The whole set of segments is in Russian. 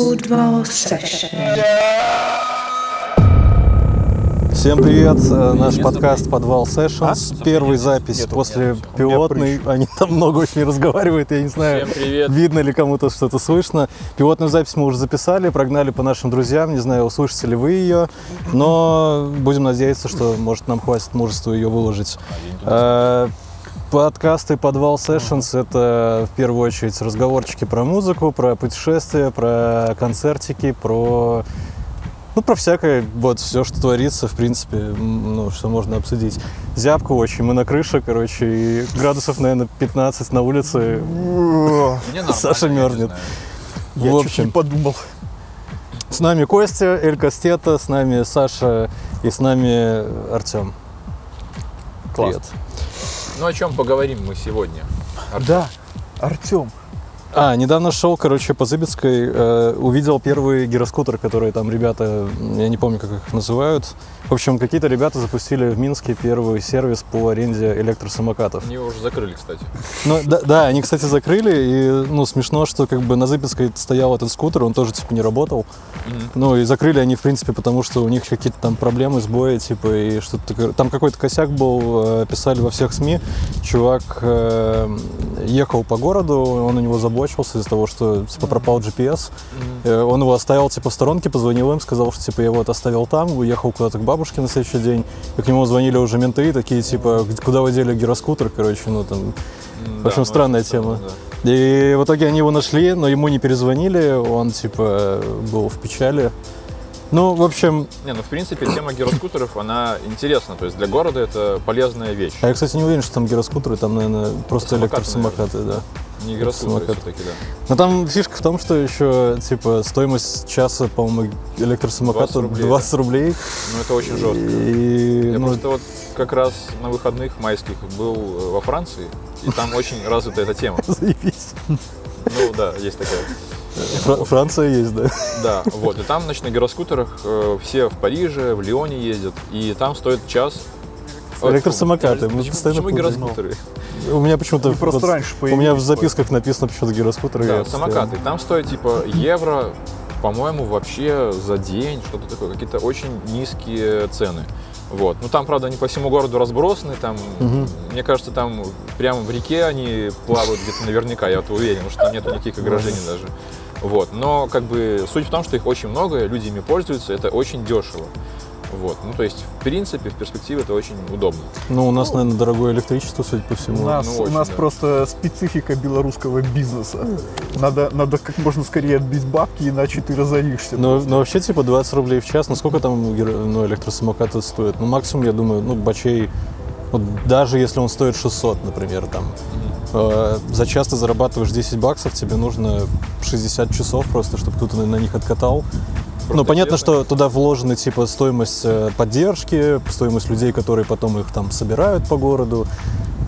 Football Session. Всем привет, э, наш подкаст «Подвал Sessions». Первый запись после пилотной. Они там много очень разговаривают, я не знаю, видно ли кому-то что-то слышно. Пилотную запись мы уже записали, прогнали по нашим друзьям, не знаю, услышите ли вы ее, но будем надеяться, что, может, нам хватит мужества ее выложить. Э, Подкасты «Подвал Sessions» — это в первую очередь разговорчики про музыку, про путешествия, про концертики, про ну, про всякое, вот, все, что творится, в принципе, ну, что можно обсудить. Зябко очень, мы на крыше, короче, и градусов, наверное, 15 на улице. Саша мерзнет. В Я чуть общем, не подумал. с нами Костя, Эль Кастета, с нами Саша и с нами Артем. Класс. Привет. Ну о чем поговорим мы сегодня? Да, Артем. А, недавно шел, короче, по Зыбецкой, э, увидел первый гироскутер, которые там ребята, я не помню, как их называют. В общем, какие-то ребята запустили в Минске первый сервис по аренде электросамокатов. Они его уже закрыли, кстати. Ну, да, да, они, кстати, закрыли, и, ну, смешно, что, как бы, на Зыбецкой стоял этот скутер, он тоже, типа, не работал. Мгм. Ну, и закрыли они, в принципе, потому что у них какие-то там проблемы, сбои, типа, и что-то такое. Там какой-то косяк был, э, писали во всех СМИ. Чувак э, ехал по городу, он у него заблочился из-за того, что, типа, пропал GPS. Э, Он его оставил, типа, в сторонке, позвонил им, сказал, что, типа, я вот оставил там, уехал куда-то к бабушке на следующий день. И к нему звонили уже менты, такие, типа, «Г- куда вы дели гироскутер, короче, ну, там, В общем, ну, странная тема. да. и в итоге они его нашли, но ему не перезвонили, он типа был в печали. Ну, в общем, Не, ну в принципе тема гироскутеров, она интересна. То есть для города это полезная вещь. а я, кстати, не уверен, что там гироскутеры, там, наверное, просто Самокаты, электросамокаты, да. Не гироскутеры все-таки, да. Но там фишка в том, что еще, типа, стоимость часа, по-моему, электросамоката 20 20 рублей, рублей. Ну это очень жестко. И, Я ну, просто вот как раз на выходных майских был э, во Франции, и там очень развита эта тема. заебись. Ну да, есть такая. Фра- Франция есть, да. Да, вот. И там, значит, на гироскутерах э, все в Париже, в Лионе ездят, и там стоит час. Ой, Электросамокаты, мы Почему, постоянно почему путаем. гироскутеры? У меня почему-то... Просто вот раньше У меня в появились, записках написано почему-то гироскутеры. Да, я постоянно- самокаты. Там стоит типа евро, по-моему, вообще за день, что-то такое, какие-то очень низкие цены. Вот. Ну там, правда, они по всему городу разбросаны, там, Мгм. мне кажется, там прямо в реке они плавают где-то наверняка, я вот уверен, потому что там нету никаких ограждений даже. Вот. Но как бы суть в том, что их очень много, люди ими пользуются, это очень дешево. Вот. Ну, то есть, в принципе, в перспективе это очень удобно. Ну, у нас, наверное, дорогое электричество, судя по всему. У нас, ну, у очень, нас да. просто специфика белорусского бизнеса. Надо, надо как можно скорее отбить бабки, иначе ты разоришься. Но, но вообще, типа, 20 рублей в час, ну сколько там ну, электросамокаты стоят? Ну, максимум, я думаю, ну, бачей, вот даже если он стоит 600, например, там, за час ты зарабатываешь 10 баксов, тебе нужно 60 часов просто, чтобы кто-то на, них откатал. ну, понятно, что туда вложены, типа, стоимость э, поддержки, стоимость людей, которые потом их там собирают по городу.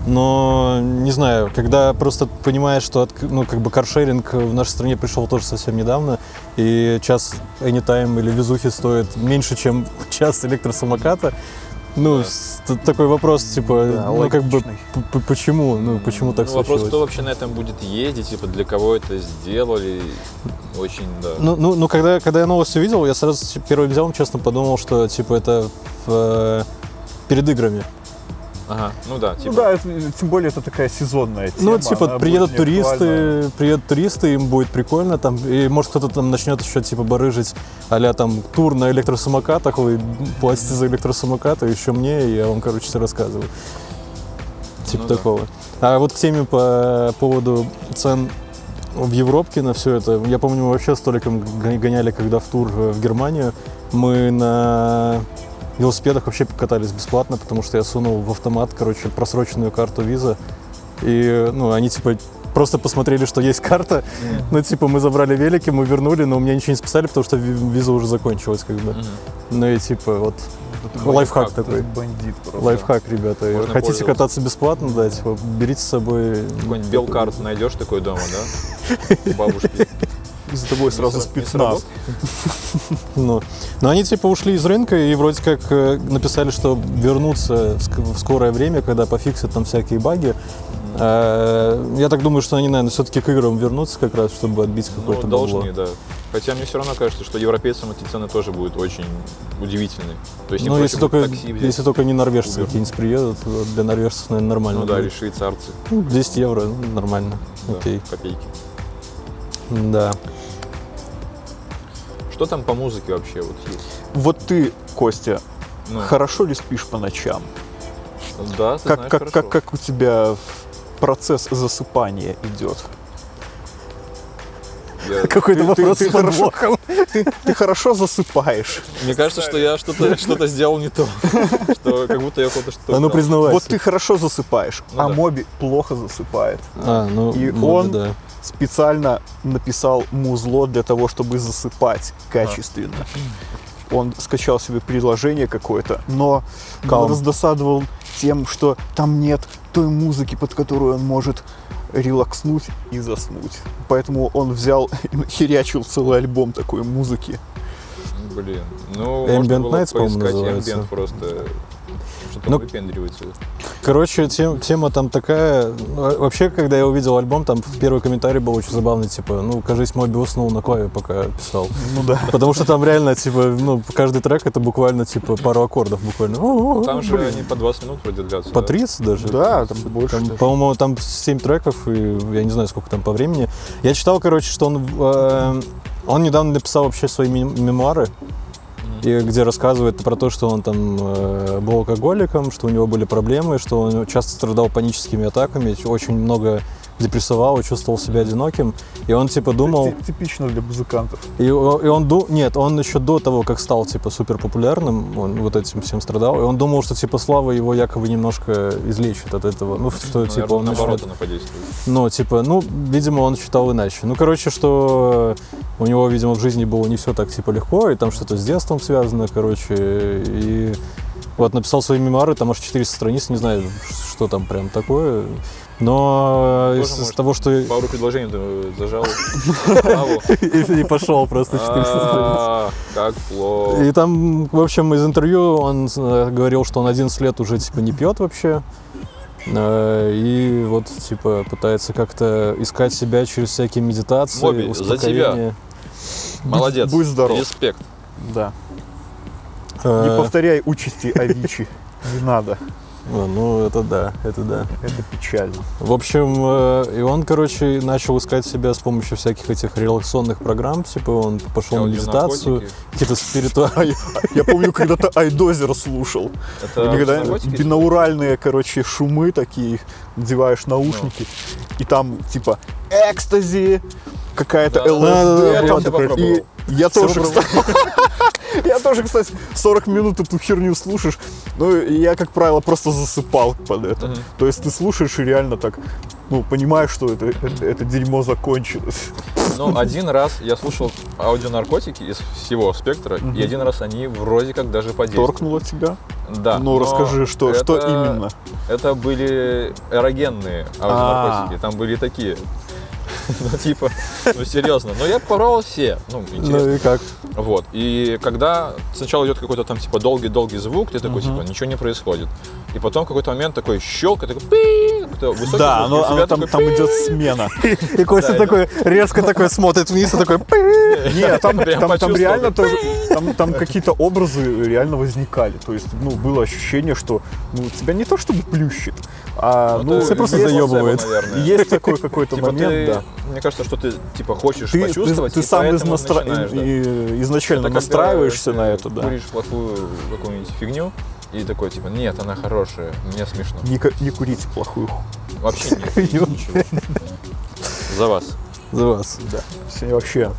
Но, не знаю, когда просто понимаешь, что ну, как бы каршеринг в нашей стране пришел тоже совсем недавно, и час Anytime или везухи стоит меньше, чем час электросамоката, ну, Да. такой вопрос, типа, Да, ну, как бы, логичный. п- п- почему, ну, почему так Ну, вопрос, случилось? кто вообще на этом будет ездить, типа, для кого это сделали, очень, да. Ну, ну, ну когда, когда я новость увидел, я сразу типа, первым делом, честно, подумал, что, типа, это в, э, перед играми. Ага, ну да, типа. Ну да, это- тем более это такая сезонная тема. Ну, типа, она приедут туристы, приедут туристы, им будет прикольно, там, и может кто-то там начнет еще, типа, барыжить а там тур на электросамокатах, вы платите за электросамокаты, еще мне, и я вам, короче, все рассказываю. Типа Ну да. такого. А вот к теме по поводу цен в Европке на все это. Я помню, мы вообще с Толиком гоняли, когда в тур э, в Германию. Мы на велосипедах вообще катались бесплатно, потому что я сунул в автомат, короче, просроченную карту виза. И, ну, они, типа, просто посмотрели, что есть карта. Ну, типа, мы забрали велики, мы вернули, но у меня ничего не списали, потому что ви- виза уже закончилась, как бы. Мгм. Ну и, типа, вот, Это лайфхак лайфхак, такой. Бандит просто. Лайфхак, ребята. Можно Хотите кататься бесплатно, да, типа, берите с собой... Какой-нибудь белкарт найдешь такой дома, да? Бабушки. И за тобой сразу спецназ. сработает? Ну, но они типа ушли из рынка и вроде как э, написали, что вернутся в ск- в скорое время, когда пофиксят там всякие баги. Э, Я так думаю, что они, наверное, все-таки к играм вернутся как раз, чтобы отбить Ну, какое-то бабло. должны, да. Хотя мне все равно кажется, что европейцам эти цены тоже будут очень удивительные. То есть не Ну, если будет только, такси взять. если только не норвежцы какие-нибудь приедут, для норвежцев, наверное, нормально. Ну да, или будет. швейцарцы. Ну, 10 евро, ну, нормально. Да, Окей. копейки. Да. Что там по музыке вообще вот есть? Вот ты, Костя, Ну, хорошо ли спишь по ночам? да, ты Как, знаешь как, хорошо. как, как у тебя процесс засыпания идет? Я- Какой-то Ты- вопрос ты с подвохом. Ты, ты хорошо засыпаешь. Мне кажется, что я что-то что сделал не то. Что как будто я куда-то что-то А ну признавайся. Вот ты хорошо засыпаешь, Ну а да. Моби плохо засыпает. А, ну, И ну, он- да. Специально написал музло для того, чтобы засыпать качественно. Он скачал себе приложение какое-то, но Calm. он раздосадовал тем, что там нет той музыки, под которую он может релакснуть и заснуть. Поэтому он взял и херячил целый альбом такой музыки. Блин. Ну, Ambient можно было Nights, по-моему, поискать называется. Ambient просто. Что-то Ну, выпендривается. Короче, тем- тема там такая. ну, Вообще, когда я увидел альбом, там первый комментарий был очень забавный, типа, ну, кажись, Моби уснул на клаве, пока писал. Ну да. Потому что там реально, типа, ну, каждый трек это буквально, типа, пару аккордов буквально. О, Там же они по 20 минут вроде длятся. По да? 30 даже. Да, там больше. По-моему, там 7 треков, и я не знаю, сколько там по времени. Я читал, короче, что он, э, он недавно написал вообще свои мем- мемуары, и где рассказывает про то, что он там э, был алкоголиком, что у него были проблемы, что он часто страдал паническими атаками, очень много депрессовал и чувствовал себя одиноким. И он типа думал... Ти- Типично для музыкантов. И, и он ду... Нет, он еще до того, как стал, типа, супер популярным, он вот этим всем страдал, и он думал, что, типа, слава его якобы немножко излечит от этого. Ну, что, Наверное, типа, он наоборот начнет- она подействует. Ну, типа, ну, видимо, он считал иначе. Ну, короче, что у него, видимо, в жизни было не все так, типа, легко, и там что-то с детством связано, короче, и вот написал свои мемуары, там аж 400 страниц, не знаю, что там прям такое. Но Тоже из, может. того, что... Пару предложений ты зажал. И, пошел просто 400 страниц. А, Как плохо. И там, в общем, из интервью он э, говорил, что он 11 лет уже типа не пьет вообще. Э, И вот, типа, пытается как-то искать себя через всякие медитации, Моби, за тебя. успокоение. Молодец. будь здоров. Респект. Да. Э, Не повторяй участи Авичи. Не надо. А, Ну, это да, это да. Это печально. В общем, э, и он, короче, начал искать себя с помощью всяких этих релаксационных программ. Типа, он пошел на медитацию, какие-то спиритуальные... Я, помню, когда-то Айдозер слушал. Это бинауральные, короче, шумы такие, надеваешь наушники, и там типа экстази, какая-то ЛСД. я и тоже, кстати, я тоже, кстати, 40 минут эту херню слушаешь. Ну, я, как правило, просто засыпал под это. Мгм. То есть ты слушаешь и реально так, ну, понимаешь, что это, это, это дерьмо закончилось. Ну, один раз я слушал аудионаркотики из всего спектра, Мгм. и один раз они вроде как даже подействовали. Торкнуло тебя? Да. ну, расскажи, что, что это- именно? Это были эрогенные аудионаркотики, там были такие. Ну, типа, ну, серьезно. Но я попробовал все. Ну, интересно. Ну и как? Вот. И когда сначала идет какой-то там, типа, долгий-долгий звук, ты такой, типа, ничего не происходит. И потом какой-то момент такой щелк, и такой высокий Да, звук, но оно там, там идет смена. И Костя такой резко такой смотрит вниз и такой... Нет, там, Прям там, там реально тоже, там, там какие-то образы реально возникали. То есть, ну, было ощущение, что ну, тебя не то чтобы плющит, а Ну, ну, тебя просто заебывает. наверное. есть такой какой-то Типа момент, да. Мне кажется, что ты типа хочешь Ты, ты, почувствовать, ты и сам из поэтому настро- начинаешь, да. и- изначально Это когда настраиваешься ты на это, да. Куришь плохую какую-нибудь фигню и такой типа, нет, она хорошая, мне смешно. Не, не курите плохую. ху- Вообще не курите ничего. За вас. За вас. Да. Сегодня вообще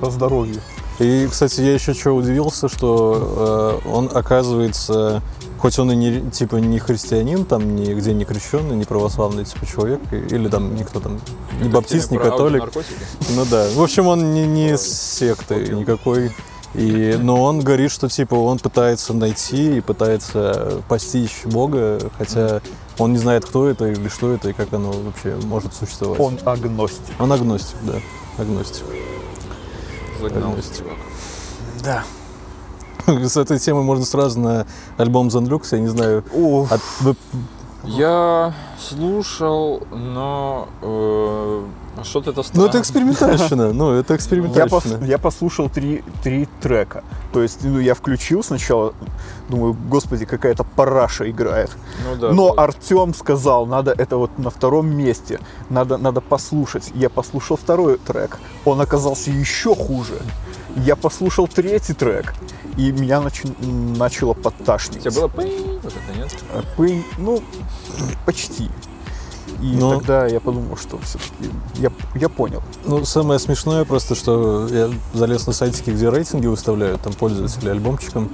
по здоровью. И, кстати, я еще что удивился, что э, он, оказывается, хоть он и не, типа, не христианин, там, нигде не крещенный, не православный, типа, человек, или там никто там, не баптист, не католик. Ну да. В общем, он не, не с секты никакой. И, но он говорит, что типа он пытается найти и пытается постичь Бога, хотя он не знает, кто это или что это и как оно вообще может существовать. Он агностик. Он агностик, да. Агностик. Загнал чувак. Да. С этой темы можно сразу на альбом Занлюкс, я не знаю. От- вы Я слушал, но э, что-то это Ну, странно. это экспериментальщина. Ну, это Я, пос- экспериментальщина. я послушал три, три трека. То есть, ну, я включил сначала, думаю, господи, какая-то параша играет. Ну да. Но вот. Артем сказал, надо это вот на втором месте, надо, надо послушать. Я послушал второй трек, он оказался еще хуже. Я послушал третий трек, и меня нач- начало У подташнивать. тебя было пынь, вот это нет? Э, пынь, ну, почти. И Ну. тогда я подумал, что все-таки я, я понял. Ну, самое смешное просто, что я залез на сайтики, где рейтинги выставляют, там пользователи альбомчиком.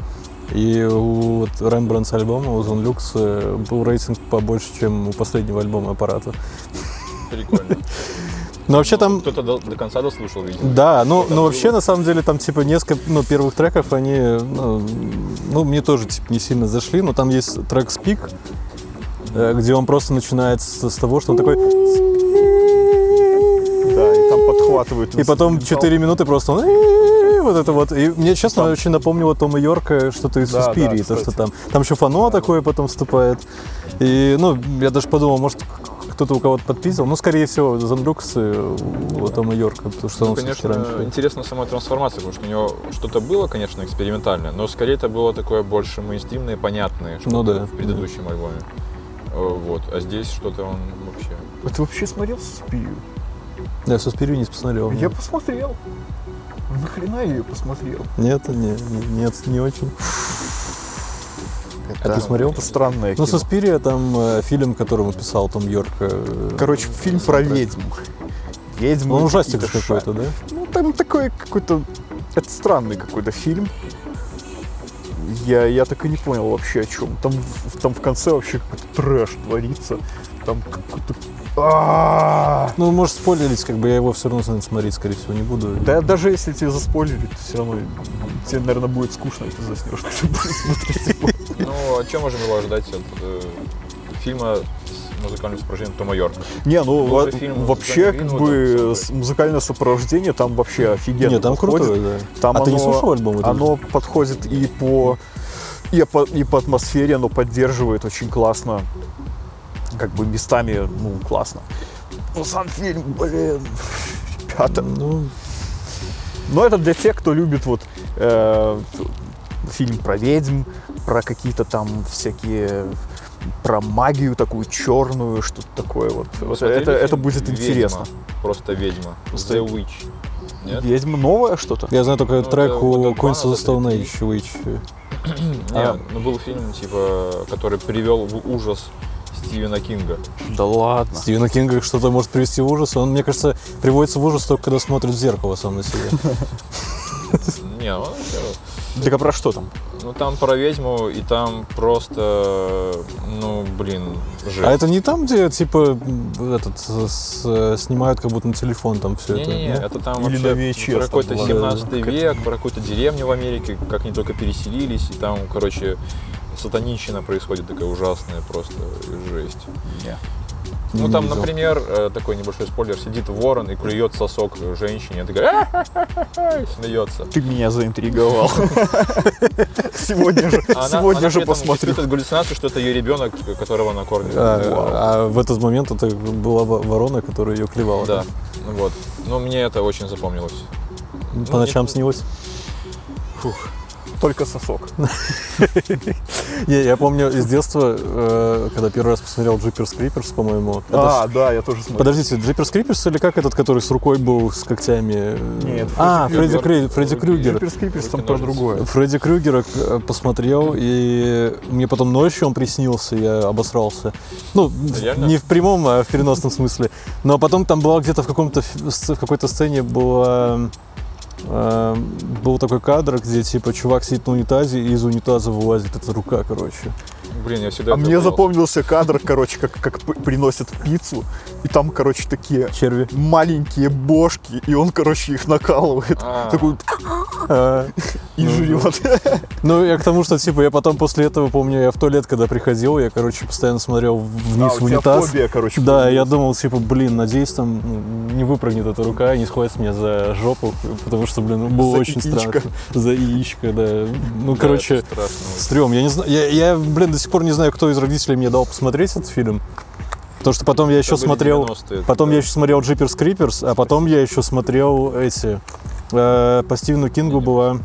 И у вот Rembrandts альбома, у Zone Lux э, был рейтинг побольше, чем у последнего альбома аппарата. Прикольно. Но вообще Ну, там Кто-то до, до конца дослушал, видимо. Да, ну, Что-то ну вообще на самом деле там типа несколько ну, первых треков, они, ну, ну, мне тоже типа не сильно зашли, но там есть трек Speak, э, где он просто начинается с того, что он такой, Да, и там подхватывают. и потом инструментал. 4 минуты просто он вот это вот. И мне, честно, Там- очень напомнило Тома Йорка что-то из Да, да, Суспирии, то, что там, там еще фано такое потом вступает. И, ну, я даже подумал, может, кто-то у кого-то подписал. Ну, скорее всего, Занлюкс у Тома Йорка, потому что Ну, он конечно, раньше. интересна сама трансформация, потому что у него что-то было, конечно, экспериментальное, но скорее это было такое больше мейнстримное, понятное, что Ну да, в предыдущем альбоме. Э, Вот. А здесь что-то он вообще... А ты вообще смотрел Суспирию? Я Суспирию не посмотрел. Я посмотрел. Нахрена я ее посмотрел? Нет, не, не- нет, не очень. А ты смотрел? Это странное Ну. Суспирия там э, фильм, которому писал Том Йорк. э, Короче, фильм про ведьм. Ведьму. Ну, ужастик какой-то, да? Ну, там такой какой-то... Это странный какой-то фильм. Я, я так и не понял вообще о чем. Там, в- там в конце вообще какой-то трэш творится. Там какой-то... А-а-а! Ну, может, спойлерить, как бы я его все равно наверное, смотреть, скорее всего, не буду. Да даже если тебе заспойлерить, то все равно тебе, наверное, будет скучно, и ты заснешь, когда будешь смотреть его. Ну, о чем можно было ожидать от э, фильма с музыкальным сопровождением Тома Йорка? Не, ну во- же фильм с вообще, как бы музыкальное сопровождение там вообще офигенно. Нет, там подходит. крутое, да. Там а ты не оно- слушал альбом? Оно подходит и по, и по и по атмосфере, оно поддерживает очень классно. Как бы местами, ну, классно. Ну, сам фильм, блин, ребята. Ну, Но это для тех, кто любит вот э, фильм про ведьм, про какие-то там всякие про магию такую черную, что-то такое вот. Вот это, это будет «Ведьма»? интересно. Просто ведьма. The Witch. Нет? Ведьма новое что-то? я знаю только Ну, трек у Queens of the Stone Age, Witch. Не, А. ну был фильм, типа, который привел в ужас Стивена Кинга. Да ладно. Стивена Кинга что-то может привести в ужас. Он, мне кажется, приводится в ужас только когда смотрит в зеркало сам на себя. Не, он Так а про что там? Ну там про ведьму, и там просто, ну, блин, жесть. А это не там, где, типа, этот, с- с- снимают как будто на телефон там все это? Не-не-не, нет? это там Или вообще про какой-то была, 17 да, да. век, про какую-то деревню в Америке, как они только переселились, и там, короче, сатанинщина происходит такая ужасная просто жесть. Ну Не там, видел. например, э, такой небольшой спойлер, сидит ворон и клюет сосок женщине, такая «А-ха-ха-ха», и смеется. Ты меня заинтриговал. Сегодня же, она- сегодня она же посмотрю. испытывает галлюцинацию, что это ее ребенок, которого она кормит. А, а в этот момент это была во- ворона, которая ее клевала. Да, ну вот. Ну, мне это очень запомнилось. По Ну, ночам снилось? Только сосок. Не, я помню из детства, э, когда первый раз посмотрел Джиперс Криперс, по-моему. А, да, я тоже смотрю. Подождите, Джиперс Криперс или как этот, который с рукой был, с когтями? Нет, а, Фредди Крюгер. Крю- Фредди Крюгер. Джиперс Криперс там про другое. Фредди Крюгера э, посмотрел, и мне потом ночью он приснился, я обосрался. Ну, не в прямом, а в переносном смысле. Но потом там была где-то в, каком-то, в какой-то сцене была, э, был такой кадр, где типа чувак сидит на унитазе, и из унитаза вылазит эта рука, короче. Блин, я всегда А мне запомнился кадр, короче, как, как приносят пиццу, и там, короче, такие Черви. маленькие бошки, и он, короче, их накалывает. А, Такой А, и Ну, жрет. Ну, я к тому, что, типа, я потом после этого, помню, я в туалет, когда приходил, я, короче, постоянно смотрел вниз А, в унитаз. фобия, короче. Да, я думал, типа, блин, надеюсь, там ну, не выпрыгнет эта рука и не схватит меня за жопу, потому что, блин, ну, было очень яичко. странно. За яичко, да. Ну, короче, страшно. стрём. Я не знаю, я, блин, до сих пор пор не знаю, кто из родителей мне дал посмотреть этот фильм. Потому что потом я еще смотрел... 90-е, Потом да. я еще смотрел Джиперс Криперс, а потом я еще смотрел эти... э, по Стивену Кингу была...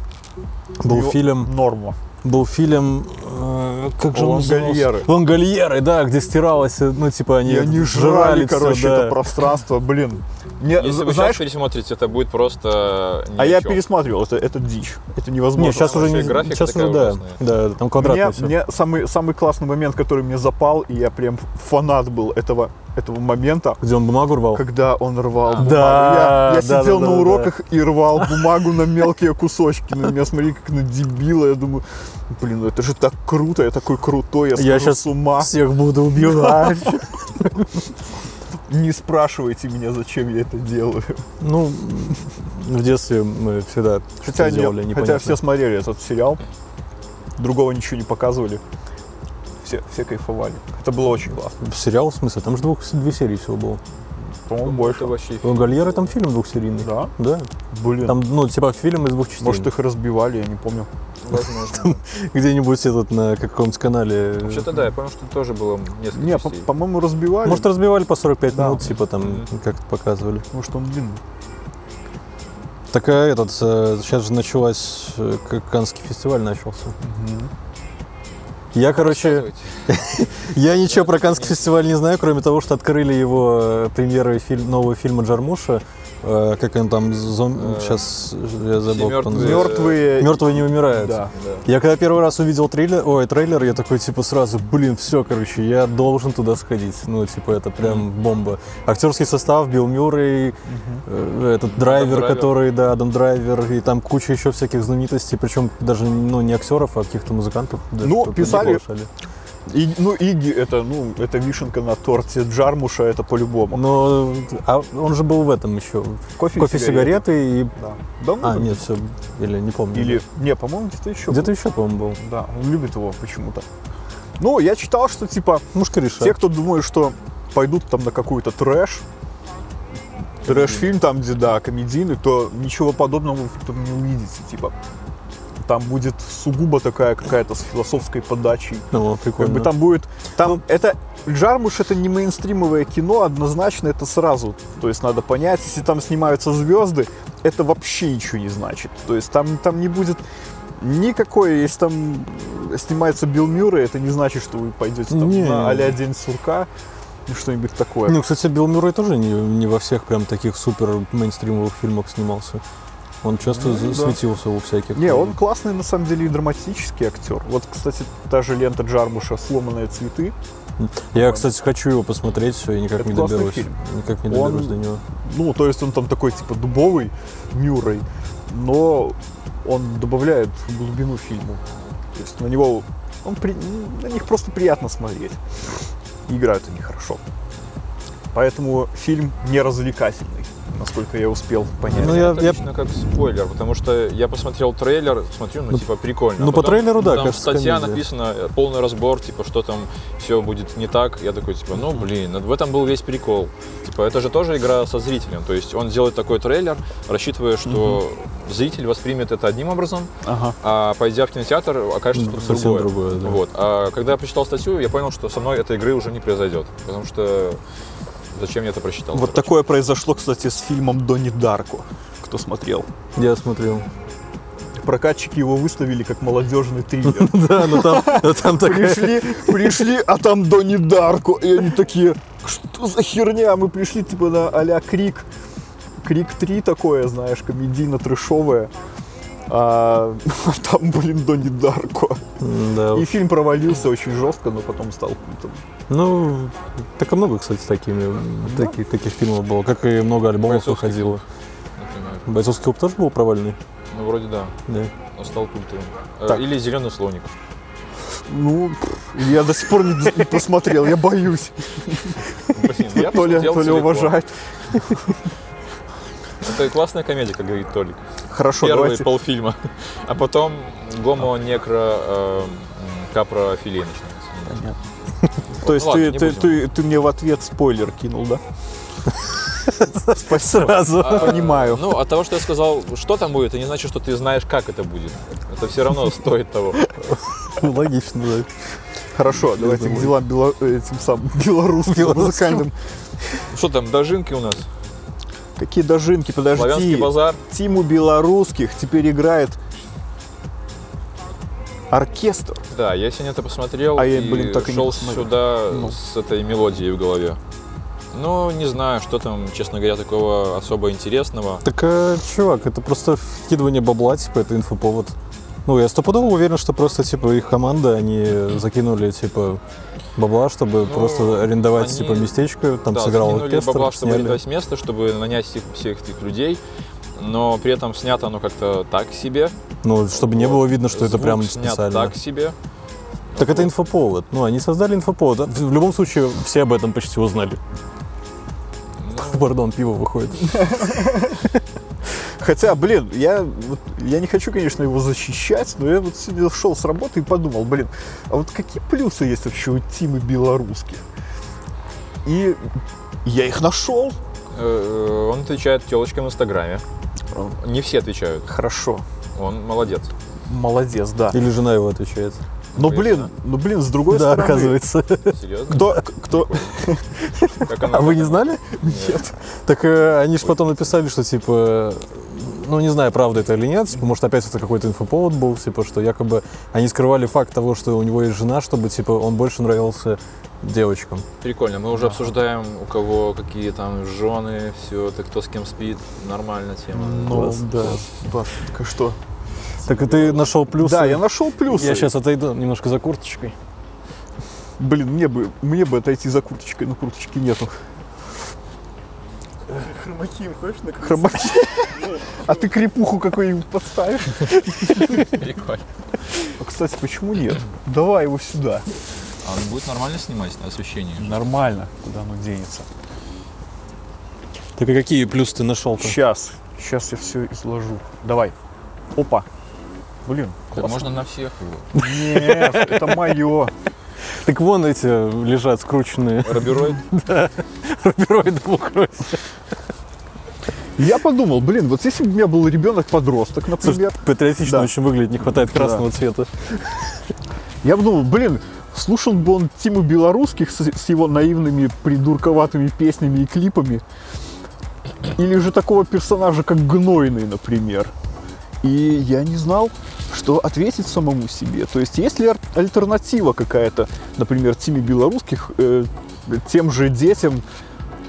Был Ё- фильм... Норма. Был фильм... э, как же он. Лонгольеры, да, где стиралось, э, ну, типа, они И они жрали жрали, короче, да. это пространство, блин. Мне, Если вы знаешь, сейчас пересмотрите, это будет просто ни а о я пересматривал, это, это дичь. Это невозможно. Не, сейчас уже не... графика Сейчас уже, да, ужасная. да, там квадратно мне, мне самый, самый классный момент, который мне запал, и я прям фанат был этого, этого момента, Где он бумагу рвал? когда он рвал бумагу. Да, я я да, сидел да, на да, да. уроках и рвал бумагу на мелкие кусочки. На меня смотри, как на дебила. Я думаю, блин, ну это же так круто, я такой крутой, я, Я щас с ума. Всех буду убивать. Не спрашивайте меня, зачем я это делаю. Ну, в детстве мы всегда Хотя, что делали, нет, непонятно. хотя все смотрели этот сериал, другого ничего не показывали. Все, все кайфовали. Это было очень классно. Сериал, в смысле? Там же двух, две серии всего было. По-моему, Это больше. вообще Гольеры там фильм двухсерийный. Да? Да. Блин. Там, ну, типа фильм из двух частей. Может, их разбивали, я не помню. возможно. Где-нибудь этот на каком-то канале. Вообще-то да, я помню, что тоже было несколько Не, по-моему, разбивали. Может, разбивали по 45 Да. минут, типа там как-то показывали. Что он длинный. Такая этот, э, сейчас же началась, э, как Канский фестиваль начался. Я, короче, я ничего про Канский фестиваль не знаю, кроме того, что открыли его э, премьерой фильм, нового фильма Джармуша. Э, Как он там, зом... Э, сейчас я забыл, мертвые-. Мертвые. Мертвые не умирают. Да. Да. Я когда первый раз увидел трейлер, ой, трейлер, я такой, типа, сразу, блин, все, короче, я должен туда сходить. Ну, типа, это прям бомба. Актерский состав, Билл Мюррей, э, этот драйвер, Драйвер. который, да, Адам Драйвер, и там куча еще всяких знаменитостей, причем даже, ну, не актеров, а каких-то музыкантов. даже Ну, писали-. И, ну, Иги это, ну, это вишенка на торте Джармуша, это по-любому. Но, а он же был в этом еще. Кофе, Кофе, сигареты и... Да. Давно А, нет, все, или не помню. Или, не, по-моему, где-то еще. Где-то еще, по-моему, был. Да, он любит его почему-то. Ну, я читал, что, типа, Мушкариша. те, кто думают, что пойдут там на какой-то трэш, трэш-фильм там, где, да, комедийный, то ничего подобного вы там не увидите, типа. Там будет сугубо такая какая-то с философской подачей. Ну, Как прикольно. бы там будет... Там это... Джармуш это не мейнстримовое кино, однозначно это сразу. То есть надо понять, если там снимаются звезды, это вообще ничего не значит. То есть там, там не будет никакой, если там снимается Билл Мюррей, это не значит, что вы пойдете там Не. на а День сурка, ну, что-нибудь такое. Ну, кстати, Билл Мюррей тоже не, не во всех прям таких супер мейнстримовых фильмах снимался. Он часто Ну, за- да. светился во всяких. Не, он классный, на самом деле, и драматический актер. Вот, кстати, та же лента Джармуша «Сломанные цветы». Я, кстати, хочу его посмотреть, все, и никак Это не доберусь. фильм. Никак не Он- доберусь до него. Ну, то есть он там такой, типа, дубовый, Мюррей, но он добавляет глубину фильму. То есть на него, он при- на них просто приятно смотреть. И играют они хорошо. Поэтому фильм не развлекательный, насколько я успел понять. Ну, я- это я- лично как спойлер, потому что я посмотрел трейлер, смотрю, ну, Ну, типа, прикольно. ну, А по потом трейлеру, да, Там кажется, статья комедия. написана, э, полный разбор, типа, что там все будет не так. Я такой, типа, ну, блин, в этом был весь прикол. Типа, это же тоже игра со зрителем. То есть он делает такой трейлер, рассчитывая, что зритель воспримет это одним образом, Ага. а пойдя в кинотеатр, окажется Ну, что-то совсем другое. другое, да. Вот. А когда я прочитал статью, я понял, что со мной этой игры уже не произойдет. Потому что зачем я это прочитал? Вот короче. такое произошло, кстати, с фильмом Донни Дарко. Кто смотрел? Я смотрел. Прокатчики его выставили как молодежный триллер. Да, ну там, ну там такая... Пришли, пришли, а там Донни Дарко. И они такие, что за херня? Мы пришли типа на а-ля Крик. Крик 3 такое, знаешь, комедийно-трешовое. А там, блин, Донни Дарко. Да. И фильм провалился очень жестко, но потом стал культом. Ну, так и много, кстати, такими, таких, таких фильмов было. Как и много альбомов Бойцовский выходило. Например. Бойцовский клуб тоже был провальный? Ну, вроде да. Да. Он стал культовым. Э, Так. Или зеленый слоник. Ну, я до сих пор не, не посмотрел, я боюсь. Блин, я То ли, посмотрел то ли целиком. Это классная комедия, как говорит Толик. Хорошо, Первый давайте. полфильма. А потом гомо некро э, капрофилия начинается. То есть Ну ты, не ты, будем. ты, ты мне в ответ спойлер кинул, да? Спасибо. Сразу. А, Понимаю. Ну, от того, что я сказал, что там будет, это не значит, что ты знаешь, как это будет. Это все равно стоит того. Логично, да. Хорошо, давайте к делам бело- этим самым Белорусским. музыкальным. Что там, дожинки у нас? Какие дожинки, подожди. Славянский базар. Тиму белорусских теперь играет оркестр. Да, я сегодня это посмотрел А я, блин, так и шел сюда Ну. с этой мелодией в голове. Ну, не знаю, что там, честно говоря, такого особо интересного. Так, э, чувак, это просто вкидывание бабла, типа, это инфоповод. Ну, я стопудово уверен, что просто, типа, их команда, они закинули, типа, бабла, чтобы Ну, просто арендовать, они, типа, местечко, там да, сыграл оркестр, бабла, чтобы сняли. арендовать место, чтобы нанять всех, всех этих людей. Но при этом снято оно как-то так себе. Ну, чтобы не Вот. было видно, что это Звук прям снят специально. так себе. Так это инфоповод. Ну, они создали инфоповод. А В в любом случае, все об этом почти узнали. Ну, Пардон, пиво выходит. Хотя, блин, я, вот, я не хочу, конечно, его защищать, но я вот сегодня шел с работы и подумал, блин, а вот какие плюсы есть вообще у Тимы белорусских? И я их нашел. э, Он отвечает телочкам в Инстаграме. Не все отвечают. Хорошо. Он молодец. Молодец, да. Или жена его отвечает. Но, Конечно. блин, ну, блин, с другой Да, стороны... оказывается. Серьезно? Кто, кто... А вы не знали? Нет. Так э, они же потом написали, что типа, ну не знаю, правда это или нет, типа, может опять это какой-то инфоповод был, типа, что якобы они скрывали факт того, что у него есть жена, чтобы типа он больше нравился девочкам. Прикольно. Мы уже обсуждаем, у кого какие там жены, все, ты кто с кем спит. Нормальная тема. Ну, Класс, да. Паш, так что? Так и ты нашел плюсы. Да, я нашел плюсы. Я сейчас отойду немножко за курточкой. Блин, мне бы, мне бы отойти за курточкой, но курточки нету. Хромакин, хочешь на Хромаки. А ты крепуху какой-нибудь подставишь? Прикольно. А, кстати, почему нет? Давай его сюда. А он будет нормально снимать освещение? Нормально. Куда оно денется? Так и какие плюсы ты нашел-то? Сейчас. Сейчас я все изложу. Давай. Опа. Блин, классно. можно на всех его. Нет, это мое. Так вон эти лежат скрученные Робероид? рубероиды укроют. Я подумал, блин, вот если бы у меня был ребенок-подросток, Слушай, например, патриотично Да. очень выглядит, не хватает красного цвета. я бы думал, блин, слушал бы он Тиму Белорусских с, с его наивными придурковатыми песнями и клипами, или же такого персонажа, как Гнойный, например. И я не знал, что ответить самому себе. То есть, есть ли альтернатива какая-то, например, Тиме Белорусских, э, тем же детям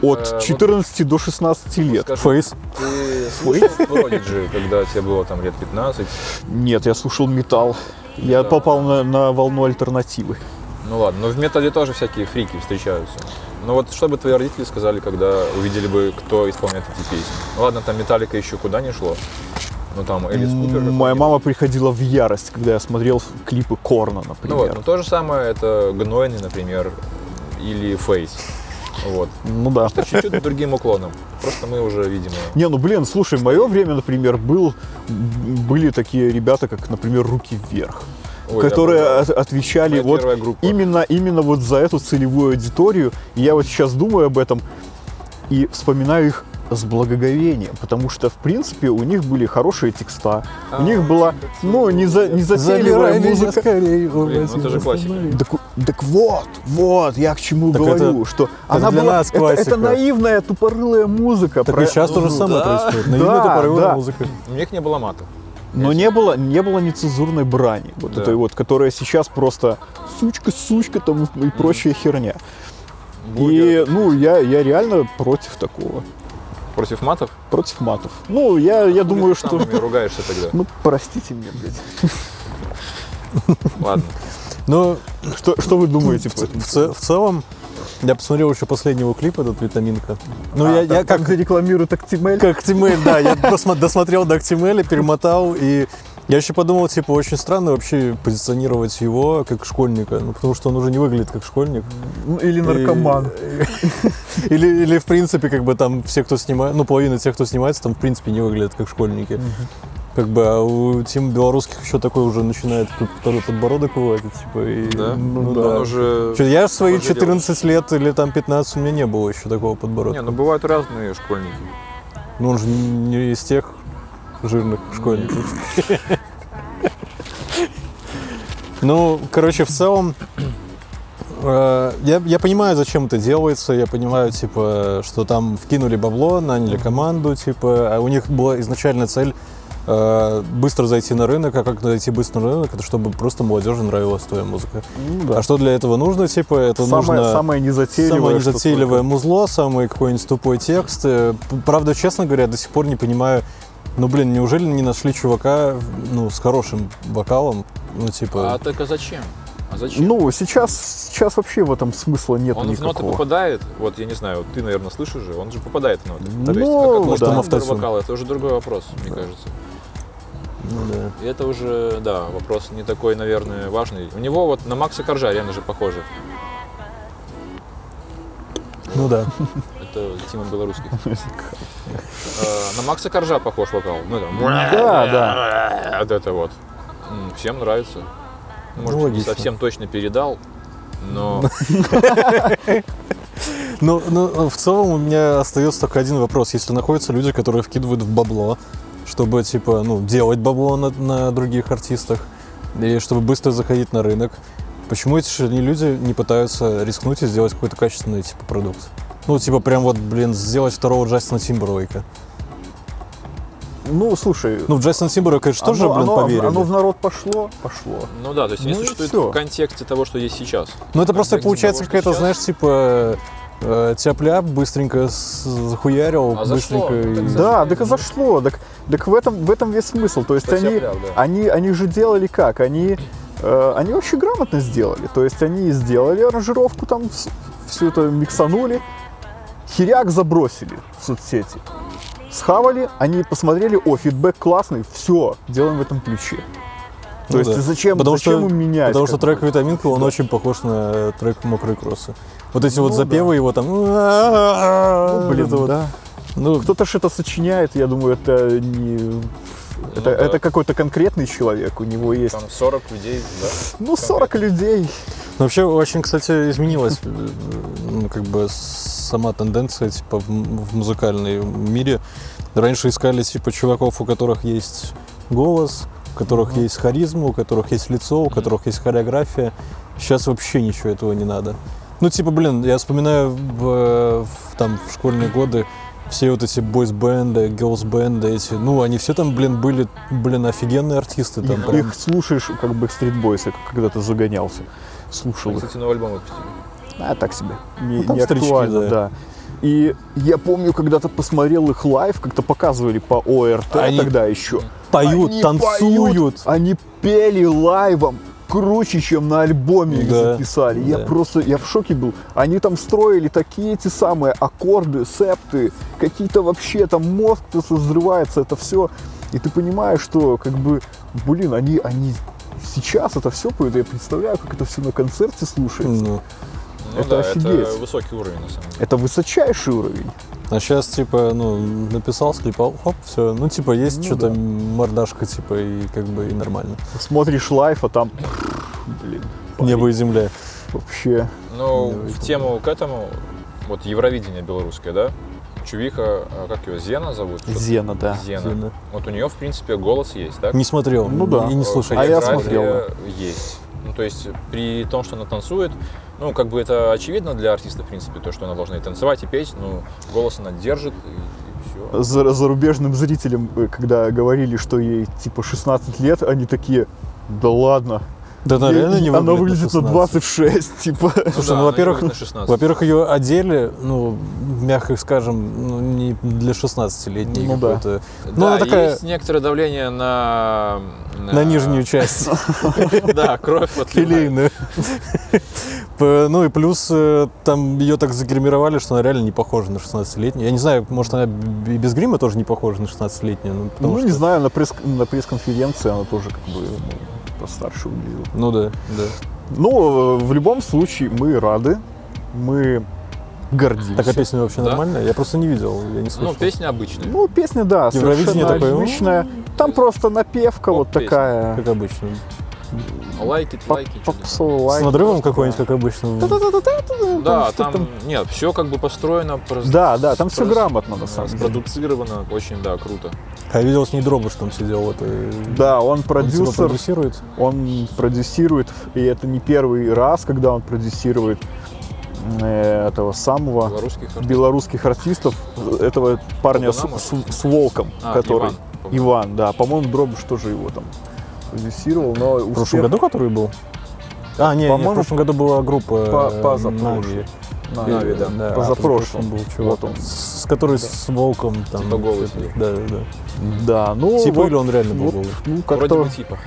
от Э, вот- 14 до 16 лет? Скажи, Фейс. Ты слушал Prodigy, когда тебе было там лет 15? Нет, я слушал металл. Я Да. попал на, на волну альтернативы. Ну ладно, но в металле тоже всякие фрики встречаются. Ну вот что бы твои родители сказали, когда увидели бы, кто исполняет эти песни? Ну ладно, там Металлика еще куда не шло. Ну там Элис Купер. Моя мама приходила в ярость, когда я смотрел клипы Корна, Ну например. вот, ну то же самое, это Гнойный, например, или Фейс. Вот. Ну да. Чуть-чуть другим уклоном. Просто мы уже, видимо... Не, ну блин, слушай, в мое время, например, был, были такие ребята, как, например, Руки вверх, ой, которые да, от- отвечали вот именно, именно вот за эту целевую аудиторию. И я вот сейчас думаю об этом и вспоминаю их с благоговением, потому что, в принципе, у них были хорошие текста, у них была, ну, не, за, не затейливая музыка. скорее. Блин, ну это же классика. Так, так вот, вот, я к чему Так говорю, это- что она для была, нас это, классика. это наивная тупорылая музыка, Так про- и сейчас то же самое да. происходит. Наивная Да, тупорылая да. музыка. У них не было матов. но не было, не было нецензурной брани, вот Да. этой вот, которая сейчас просто сучка, сучка там и, и прочая херня. И, Бургер. ну, я, я реально против такого, Против матов? против матов. Ну, я, я думаю, Ты что... самыми ругаешься тогда. Ну, простите меня, блядь. Ладно. Ну, Что, что вы думаете по в, ц- в целом, я посмотрел еще последний его клип, этот «Витаминка». Ну, А, я, там- я как, где рекламируют Актимель. как Актимель, да, я досмотрел до Актимеля, перемотал, и я еще подумал, типа, очень странно вообще позиционировать его как школьника, ну, потому что он уже не выглядит как школьник. Ну, Или И- наркоман. Или, или, в принципе, как бы там все, кто снимает, ну, половина тех, кто снимается, там, в принципе, не выглядят как школьники. Как бы, а у тем белорусских еще такой уже начинает тут второй подбородок вылазить, типа, и... Да? Ну, Он да. уже... Чё, Я в свои пожалел. 14 лет или там 15 у меня не было еще такого подбородка. Не, ну бывают разные школьники. Ну он же не из тех жирных школьников. Ну, короче, в целом, Э, Я, я понимаю, зачем это делается, я понимаю, типа, что там вкинули бабло, наняли команду, типа, а у них была изначальная цель э, быстро зайти на рынок, а как зайти быстро на рынок, это чтобы просто молодежи нравилась твоя музыка. Ну да. А что для этого нужно, типа, это самое, нужно... самое незатейливое. Самое незатейливое музло, самый какой-нибудь тупой текст. Э, Правда, честно говоря, до сих пор не понимаю, ну, блин, неужели не нашли чувака, ну, с хорошим вокалом? Ну, типа... А так а зачем? А зачем? Ну, сейчас, сейчас вообще в этом смысла нет он в ноты никакого. попадает, вот я не знаю, вот ты, наверное, слышишь же, он же попадает в ноты. Ну, То есть, а как может, он он да. автотюн. вокал, это уже другой вопрос, мне кажется. ну, да. И это уже, да, вопрос не такой, наверное, важный. У него вот на Макса Коржа реально же похоже. Ну да. Это Тима Белорусский. Э, На Макса Коржа похож вокал. Ну, там, Да, да. Вот это вот. Всем нравится. Ну, Может, не совсем точно передал, но Ну, ну, в целом у меня остается только один вопрос. Если находятся люди, которые вкидывают в бабло, чтобы, типа, ну, делать бабло на, на других артистах, и чтобы быстро заходить на рынок, почему эти же люди не пытаются рискнуть и сделать какой-то качественный, типа, продукт? Ну, типа, прям вот, блин, сделать второго Джастина Тимберлейка. Ну, слушай, Ну, в Джастина Тимберлейка же тоже, блин, оно- поверили. оно в народ пошло, пошло. ну да, то есть Ну не и существует всё. в контексте того, что есть сейчас. Ну, это просто получается какая-то, сейчас. знаешь, типа, э, тяп-ляп, быстренько с- захуярил, А зашло, быстренько... ну, зашло. Да, так и зашло. Так, так в, этом, в этом весь смысл. То есть они, опрям, да. они, они же делали как? Они, э, они вообще грамотно сделали. То есть они сделали аранжировку, там вс- все это миксанули, херяк забросили в соцсети. Схавали, они посмотрели, о, фидбэк классный, все, делаем в этом ключе. То Ну есть да. зачем, Потому зачем что- менять? Потому что трек «Витаминка», он очень похож на трек «Мокрые кроссы». Вот эти вот Ну запевы его там... Ну, блин, это вот. да. Ну, Кто-то это сочиняет, я думаю, это не... Это, да. это какой-то конкретный человек, у него есть, Там 40 людей, да? ну, 40 людей. ну, вообще очень, кстати, изменилась э, ну, как бы сама тенденция типа в, м- в музыкальном мире. Раньше искали типа чуваков, у которых есть голос, у которых есть харизма, у которых есть лицо, у которых есть хореография. Сейчас вообще ничего этого не надо. Ну, типа, блин, я вспоминаю в, в- там в школьные годы все вот эти бойс-бенды, герлс-бенды эти, ну, они все там, блин, были, блин, офигенные артисты. Там Их, прям. их слушаешь, Backstreet Boys, я когда-то загонялся. Слушал Они, их. кстати, новый альбом выпустили. А, так себе. Не, Ну, не старички, актуально, да. да. И я помню, когда-то посмотрел их live, как-то показывали по ОРТ Они тогда еще. Поют, Они танцуют. поют, они пели live ом круче, чем на альбоме их Да, записали. Я да. просто, я в шоке был. Они там строили такие эти самые аккорды, септы, какие-то вообще там мозг взрывается, это все. И ты понимаешь, что как бы, блин, они, они сейчас это все поют, я представляю, как это все на концерте слушается. Ну, Ну Это да, офигеть. это высокий уровень, на самом деле. Это высочайший уровень. а сейчас, типа, ну, написал, склепал, хоп, все. Ну, типа, есть Ну что-то да. мордашка, типа, и как бы и нормально. Смотришь лайф, а там, блин, Небо и земля. вообще. Ну, в тему к этому, вот Евровидение белорусское, да? Чувиха, а как ее, Зена зовут? Зена, да. Зена. Зена. Вот у нее, в принципе, голос есть, так? Не смотрел, Ну да. и не слушал. А я смотрел, есть. Ну, то есть, при том, что она танцует, ну, как бы это очевидно для артиста, в принципе, то, что она должна и танцевать, и петь, ну, голос она держит, и, все. За- зарубежным зрителям, э, когда говорили, что ей типа 16 лет, они такие, да ладно. Да, она реально не она выглядит выглядит на 26, типа. Слушай, ну, во-первых, во-первых, ее одели, ну, мягко скажем, ну, не для 16-летней Ну да. какой-то. да, Ну, она такая есть некоторое давление на... на нижнюю часть. Да, кровь отливает. Ну и плюс э, там ее так загримировали, что она реально не похожа на 16-летнюю. Я не знаю, может она и без грима тоже не похожа на 16-летнюю. Ну, Ну, что- не знаю, на, пресс- на пресс-конференции она тоже как бы ну, постарше выглядела. Ну да, да. Ну, э, в любом случае, мы рады, мы гордимся. Так, а песня вообще Да. нормальная? Я просто не видел, я не слышал. Ну, песня обычная. Ну, песня, да, Евровидение совершенно такое, ну, обычная. Там просто напевка вот такая. Как обычно. Лайки, лайки. чё-то. Попсовый С надрывом какой-нибудь, как обычно. Да, что там, там? нет, все как бы построено, Да, да, там все грамотно на самом деле. спродуцировано, очень, да, круто. А я видел, с ней Дробыш там сидел в этой... Да, он Он типа продюсер, продюсирует. он продюсирует, и это не первый раз, когда он продюсирует э, этого самого Белорусских артистов. белорусских артистов, этого парня с, с- с волком, А, который Иван. Иван, да, по-моему, Дробыш тоже его там продюсировал, но В прошлом успех году который был? А, не, не, в прошлом году была группа по- э, позапрошлый. Нави. на- Нави, да. Да, а Позапрошлым. был чувак. Вот он. С, с который с волком там. Типа сидел. Да, да, да. Да, ну Типа вот- или он реально был вот, голый? ну, Вроде как-то бы типа.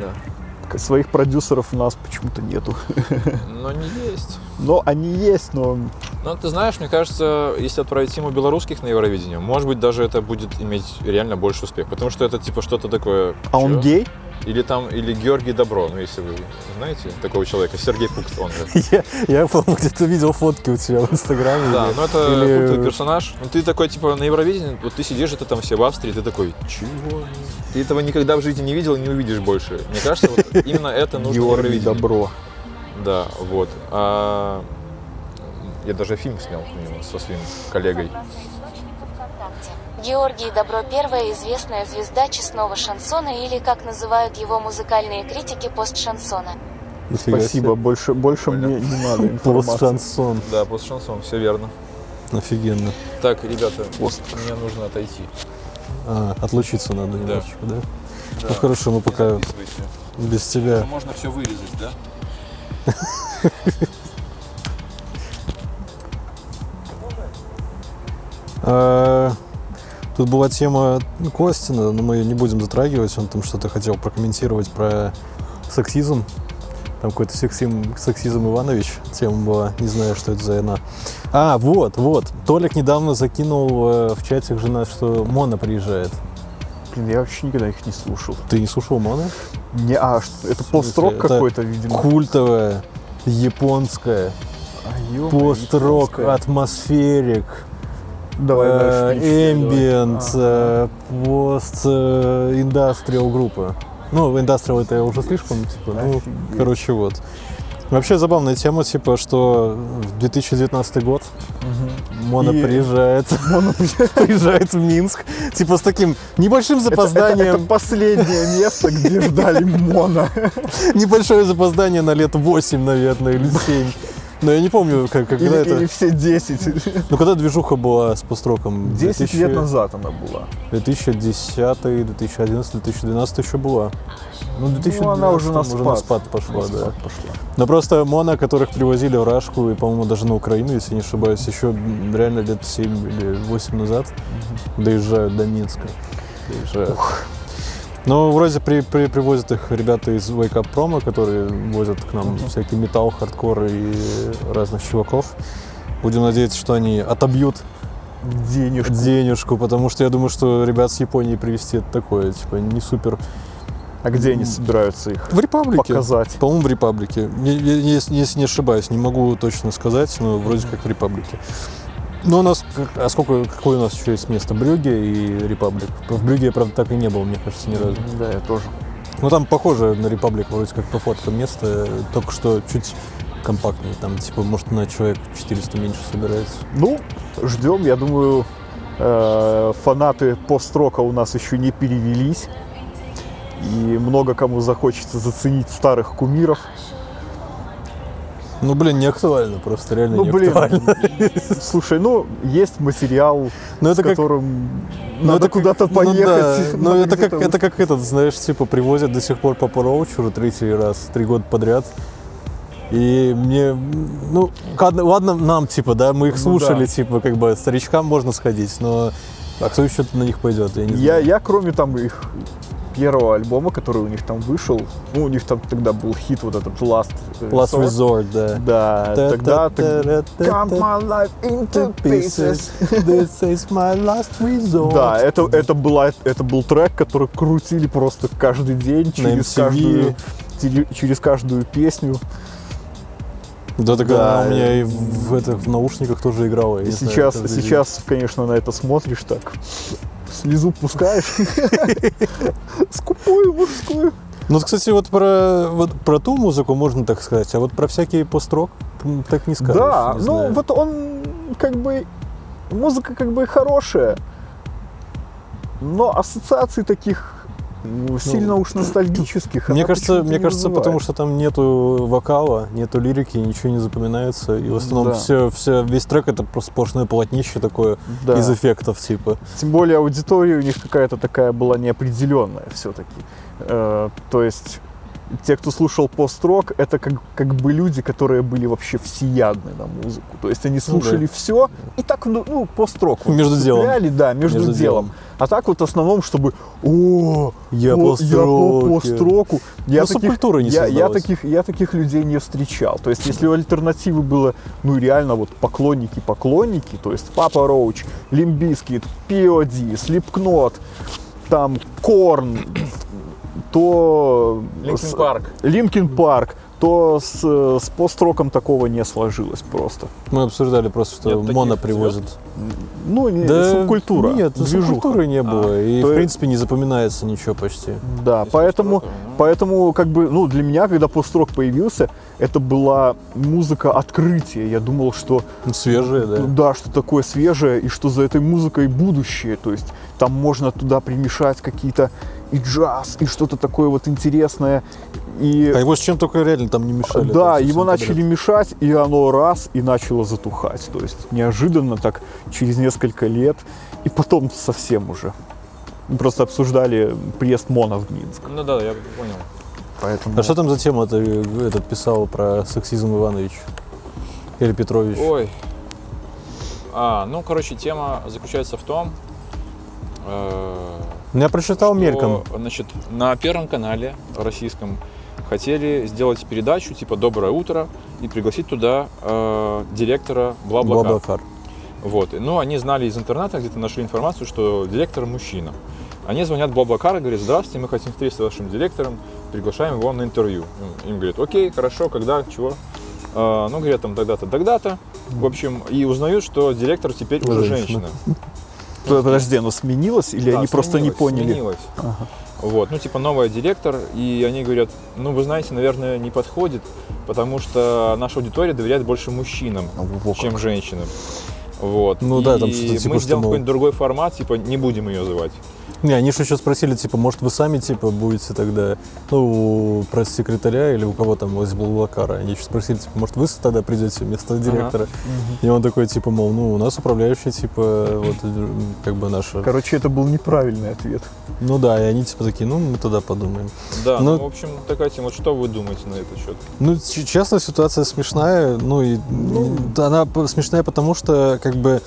Да. своих продюсеров у нас почему-то нету. Но не есть. Но они есть, но Ну, ты знаешь, мне кажется, если отправить тему белорусских на Евровидение, может быть, даже это будет иметь реально больше успех. Потому что это типа что-то такое... а он чё? гей? Или там, или Георгий Добро, ну, если вы знаете такого человека, Сергей Пукс, он же. Я, я по-моему, где-то видел фотки у тебя в Инстаграме. Да, или- ну это или- культовый персонаж. Ну ты такой, типа, на Евровидении, вот ты сидишь, это там все в Австрии, ты такой, чего? Ты этого никогда в жизни не видел и не увидишь больше. Мне кажется, вот именно это нужно Георгий. Добро. Да, вот. А, я даже фильм снял на него со своим коллегой. Георгий Добро – первая известная звезда честного шансона или, как называют его музыкальные критики, постшансона. Нифига Спасибо, себе. больше, больше Понял. мне не надо. Пост-шансон. Да, постшансон, все верно. Офигенно. Так, ребята, Пост. мне нужно отойти. А, отлучиться надо Да. немножечко, да? Ну хорошо, мы пока без тебя. Можно все вырезать, да? А, Тут была тема Костина, но мы ее не будем затрагивать. Он там что-то хотел прокомментировать про сексизм. Там какой-то сексизм, сексизм Иванович тема была. Не знаю, что это за она. А, вот, вот. Толик недавно закинул э, в чатик жена, что Мона приезжает. Блин, я вообще никогда их не слушал. Ты не слушал Мона? Не, а, это пост-рок какой-то, видимо. Культовая, японская, А, пост-рок, атмосферик. Давай э, дальше. не читай, Ambient, давай. э, пост индастриал группа. Ну, индастриал это уже слишком, типа, ну, короче, вот. Вообще забавная тема, типа, что в 2019 год Мгм. Мона И- приезжает, Мона приезжает в Минск, типа с таким небольшим Это, это запозданием, последнее место, где ждали Мона. небольшое запоздание на лет 8, наверное, или 7. Но я не помню, как, когда Или, это... или все 10. Ну, когда движуха была с построком? 10 2000 лет назад она была. 2010, 2011, 2012 еще была. Ну, 2012 Ну, она уже на уже на спад. спад пошла, На да. спад пошла. Но просто Мона, которых привозили в Рашку и, по-моему, даже на Украину, если не ошибаюсь, еще реально лет 7 или 8 назад доезжают до Минска. Доезжают. Ну, вроде при, при- привозят их ребята из Wake Up Promo, которые возят к нам всякий металл, хардкор и разных чуваков. Будем надеяться, что они отобьют Денежку. денежку, потому что я думаю, что ребят с Японии привезти это такое, типа, не супер. А где они собираются их В Репаблике. показать? По-моему, в Репаблике. Если не ошибаюсь, не могу точно сказать, но вроде как в Репаблике. Но у нас, а сколько, какое у нас еще есть место? Брюге и Репаблик. В Брюге правда, так и не был, мне кажется, ни разу. Да, я тоже. Ну, там похоже на Репаблик, вроде как по фоткам место, только что чуть компактнее. Там, типа, может, на человек 400 меньше собирается. Ну, ждем. Я думаю, э, фанаты пост-рока у нас еще не перевелись. И много кому захочется заценить старых кумиров. Ну, блин, не актуально просто, реально Ну, не блин, актуально. слушай, ну, есть материал, Ну, это с как которым Ну, надо это как- куда-то ну поехать. да, Ну, это как, это как этот, знаешь, типа привозят до сих пор Папа Роуч уже третий раз, три года подряд. И мне, ну, ладно, нам, типа, да, мы их Ну слушали, да. типа, как бы, старичкам можно сходить, но а кто еще на них пойдет, я не Я, знаю. я, кроме там их первого альбома, который у них там вышел, ну, у них там тогда был хит вот этот Last, э, Last Resort. Resort, да. Да, тогда Cut my life into pieces. This is my last resort. Да, это, это, была, это был трек, который крутили просто каждый день через каждую, через каждую песню. Да, так Да. она у меня и в, в этих в наушниках тоже играла. И знаю, сейчас, день. сейчас, конечно, на это смотришь так, слезу пускаешь. Скупую мужскую. Ну, кстати, вот про, вот про ту музыку можно так сказать, а вот про всякий пост-рок так не скажешь. да, не ну вот он как бы музыка как бы хорошая, но ассоциаций таких ну, сильно уж ностальгических. Мне кажется, мне не кажется, потому что там нету вокала, нету лирики, ничего не запоминается. И в основном Да. все, все, весь трек это просто сплошное полотнище такое Да. из эффектов, типа. Тем более аудитория у них какая-то такая была неопределенная все-таки. то есть те, кто слушал пост-рок, это как, как бы люди, которые были вообще всеядны на музыку. То есть они Ну да. слушали все и так, ну, ну, пост-рок. вот Между делом. Да, между, Между делом. делом. А так вот в основном, чтобы о, Я о, пост я по пост-року. Я Ну, не я, я, таких, я таких людей не встречал. То есть, если у альтернативы было, ну, реально вот поклонники-поклонники, то есть Papa Roach, Limp Bizkit, P.O.D., Slipknot, там Korn, то... Linkin Park. Linkin Park, то с, с пост-роком такого не сложилось просто. Мы обсуждали просто, что Нет моно звезд? привозят. Ну, не, Да субкультура. Нет, движуха. субкультуры не было. и, то в есть- принципе, не запоминается ничего почти. Да, Если поэтому, ну. поэтому, как бы, ну, для меня, когда пост-рок появился, это была музыка открытия. Я думал, что Ну, свежие, да. Да, что такое свежее, и что за этой музыкой будущее. То есть там можно туда примешать какие-то и джаз, и что-то такое вот интересное. И А его с чем только реально там не мешали. да, его совсем начали подряд. мешать, и оно раз и начало затухать. То есть неожиданно так через несколько лет, и потом совсем уже. Мы просто обсуждали приезд Мона в Минск. Ну да, я понял. Поэтому... А что там за тема ты этот писал про сексизм Иванович? Или Петрович? Ой. А, ну, короче, тема заключается в том, э, Я прочитал что, мельком. Значит, на Первом канале российском хотели сделать передачу типа «Доброе утро» и пригласить туда э, директора Блаблакар. Блаблакар. Вот. Ну, они знали из интернета, где-то нашли информацию, что директор мужчина. Они звонят Блаблакар и говорят, здравствуйте, мы хотим встретиться с вашим директором, приглашаем его на интервью. Им говорят, окей, хорошо, когда, чего? А, ну, говорят, там тогда-то, тогда-то. В общем, и узнают, что директор теперь уже Женщина. женщина. Подожди, оно сменилось или Да, они просто не поняли? Сменилось. Ага. Вот, ну, типа, новая директор, и они говорят, ну, вы знаете, наверное, не подходит, потому что наша аудитория доверяет больше мужчинам, Во как. чем женщинам. Вот. Ну и да, там что-то типа, мы что, сделаем мол- какой-нибудь другой формат, типа, не будем ее звать. Не, они же еще спросили, типа, может, вы сами, типа, будете тогда, ну, у пресс-секретаря или у кого там из Блаблакара. Они еще спросили, типа, может, вы тогда придете вместо директора. И он такой, типа, мол, ну, у нас управляющий, типа, вот, как бы наша. Короче, это был неправильный ответ. Ну да, и они, типа, такие, ну, мы тогда подумаем. Да, Ну- ну, в общем, такая тема. Что вы думаете на этот счет? Ну, честно, ситуация смешная. Ну, и м, она смешная, потому что, как бы,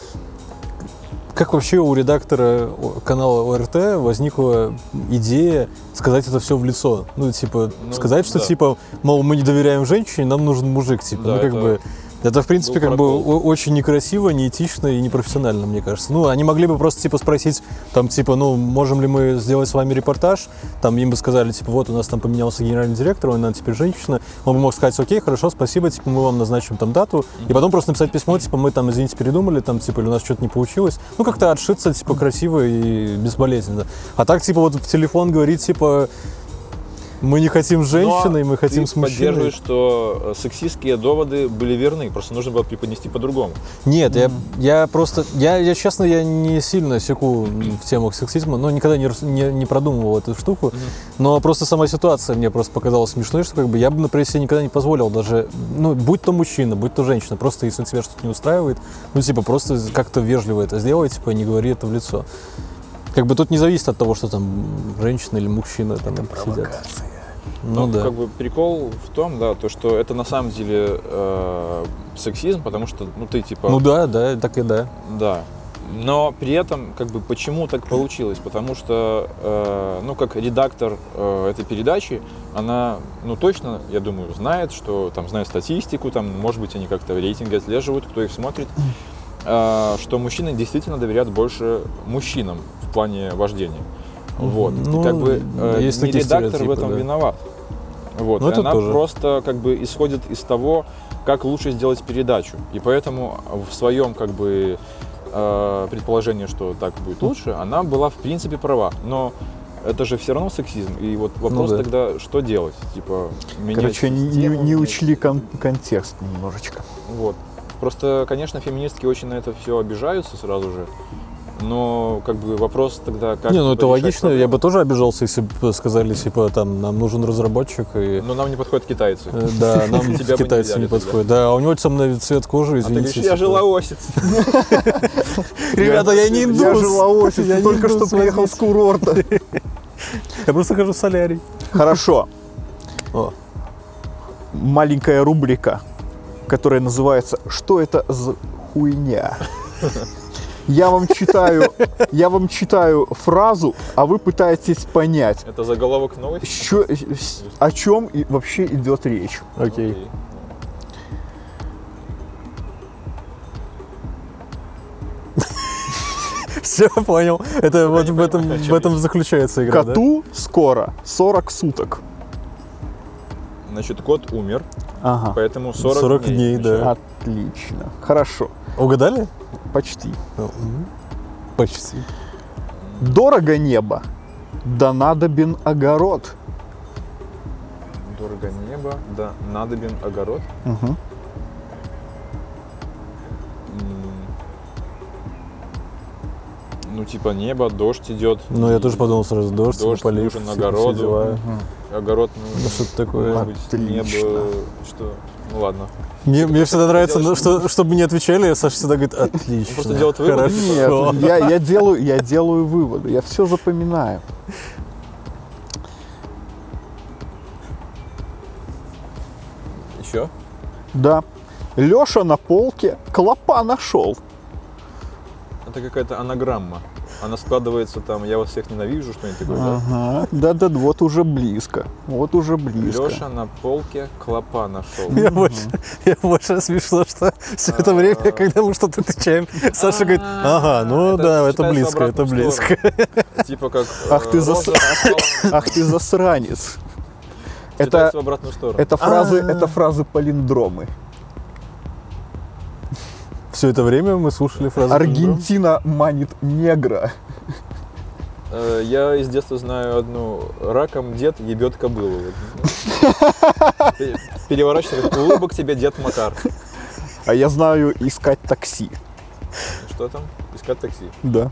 как вообще у редактора канала ОРТ возникла идея сказать это все в лицо? Ну, типа, Ну, сказать, что, да. типа, мол, мы не доверяем женщине, нам нужен мужик, типа. Да, ну, как это бы, это, в принципе, был как бы очень некрасиво, неэтично и непрофессионально, мне кажется. Ну, они могли бы просто, типа, спросить, там, типа, ну, можем ли мы сделать с вами репортаж? Там им бы сказали, типа, вот, у нас там поменялся генеральный директор, она теперь женщина. Он бы мог сказать, окей, хорошо, спасибо, типа, мы вам назначим там дату. И потом просто написать письмо, типа, мы там, извините, передумали, там, типа, или у нас что-то не получилось. Ну, как-то отшиться, типа, красиво и безболезненно. А так, типа, вот в телефон говорит, типа, мы не хотим с женщиной, Но мы хотим ты с мужчиной. поддерживаешь, что э, сексистские доводы были верны, просто нужно было преподнести по-другому. Нет, я, я просто, я, я честно, я не сильно секу в темах сексизма, но никогда не, не, не продумывал эту штуку. Но просто сама ситуация мне просто показалась смешной, что как бы я бы, например, себе никогда не позволил даже, ну, будь то мужчина, будь то женщина, просто если тебя что-то не устраивает, ну, типа, просто как-то вежливо это сделай, типа, не говори это в лицо. Как бы тут не зависит от того, что там женщина или мужчина там сидят. Ну Но да. как бы прикол в том, да, то, что это на самом деле э, сексизм, потому что, ну, ты типа... Ну да, да, так и да. Да. Но при этом, как бы, почему так получилось? Потому что, э, ну, как редактор э, этой передачи, она, ну, точно, я думаю, знает, что там знает статистику, там, может быть, они как-то рейтинги отслеживают, кто их смотрит, э, что мужчины действительно доверяют больше мужчинам в плане вождения. Вот. Ну, И как бы э, есть не редактор в этом да. виноват. Вот. Ну, И это она тоже. просто как бы исходит из того, как лучше сделать передачу. И поэтому в своем как бы э, предположении, что так будет лучше, она была в принципе права. Но это же все равно сексизм. И вот вопрос Ну да. тогда, что делать? Типа, менять Короче, не, систему, не менять- учли кон- контекст немножечко. Вот. Просто, конечно, феминистки очень на это все обижаются сразу же. Но как бы вопрос тогда, как... не, ну это логично. Я проблему. бы тоже обижался, если бы сказали, типа, там, нам нужен разработчик, и Но нам не подходят китайцы. э, да, нам китайцы не подходят. Да, а у него темный цвет кожи, А извините. я типа. же лаосец. Ребята, я не индус. Я же лаосец, Я только что приехал с курорта. Я просто хожу в солярий. Хорошо. Маленькая рубрика, которая называется «Что это за хуйня?» Я вам читаю, я вам читаю фразу, а вы пытаетесь понять, Это заголовок новости? с- о чем и вообще идет речь. Окей. Все, понял. Это вот в этом, в этом заключается игра, да? Коту скоро 40 суток. Значит, кот умер, Ага. поэтому 40, 40 дней, да. Значит, Отлично. Хорошо. Угадали? Почти. Ну, Почти. Дорого небо. Да надобен огород. Дорого небо, да, надобен огород. М, Ну, типа небо, дождь идет. Ну, я тоже подумал сразу, дождь, Дождь, полив, нужен все- все огороду. дела. Огород, ну, Ну, что-то такое. может быть, Отлично. небо, что... Ну, ладно. Мне, мне всегда нравится, делаешь- ну, что, чтобы не отвечали, Саша всегда говорит, отлично. просто делает выводы, Хорошо. Нет, я, я, делаю, я делаю выводы, я все запоминаю. Еще? Да. Леша на полке клопа нашел. Это какая-то анаграмма. Она складывается там, я вас всех ненавижу, что-нибудь такое, да? Ага. Да, да, вот уже близко. Вот уже близко. Леша на полке клопа нашел. Я больше, я больше смешно, что все это время, когда мы что-то отвечаем, Саша говорит, ага, ну да, это близко, это близко. Типа как Ах ты э, Ах ты засранец. Это, читается в обратную сторону. это фразы, А. это фразы палиндромы. Все это время мы слушали фразу. Аргентина манит негра. Э, Я из детства знаю одну. Раком дед ебет кобылу. Вот. Пе- Переворачивается, как улыбок тебе, дед Макар. А я знаю искать такси. Что там? Искать такси. Да.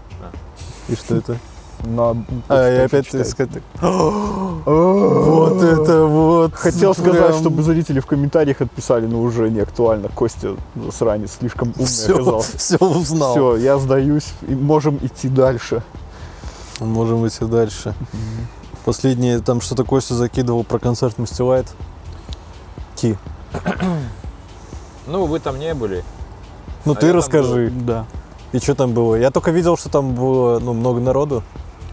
И что это? На, А, я опять сказать. Вот это вот. Хотел сказать, чтобы зрители в комментариях отписали, но уже не актуально. Костя засранец слишком умный все, оказался. все узнал. Все, я сдаюсь, можем идти дальше. Можем идти дальше. Последнее, там что-то Костя закидывал про концерт Мастилайт. Ки. Ну, вы там не были. Ну А ты расскажи. Да. И что там было? Я только видел, что там было ну, много народу.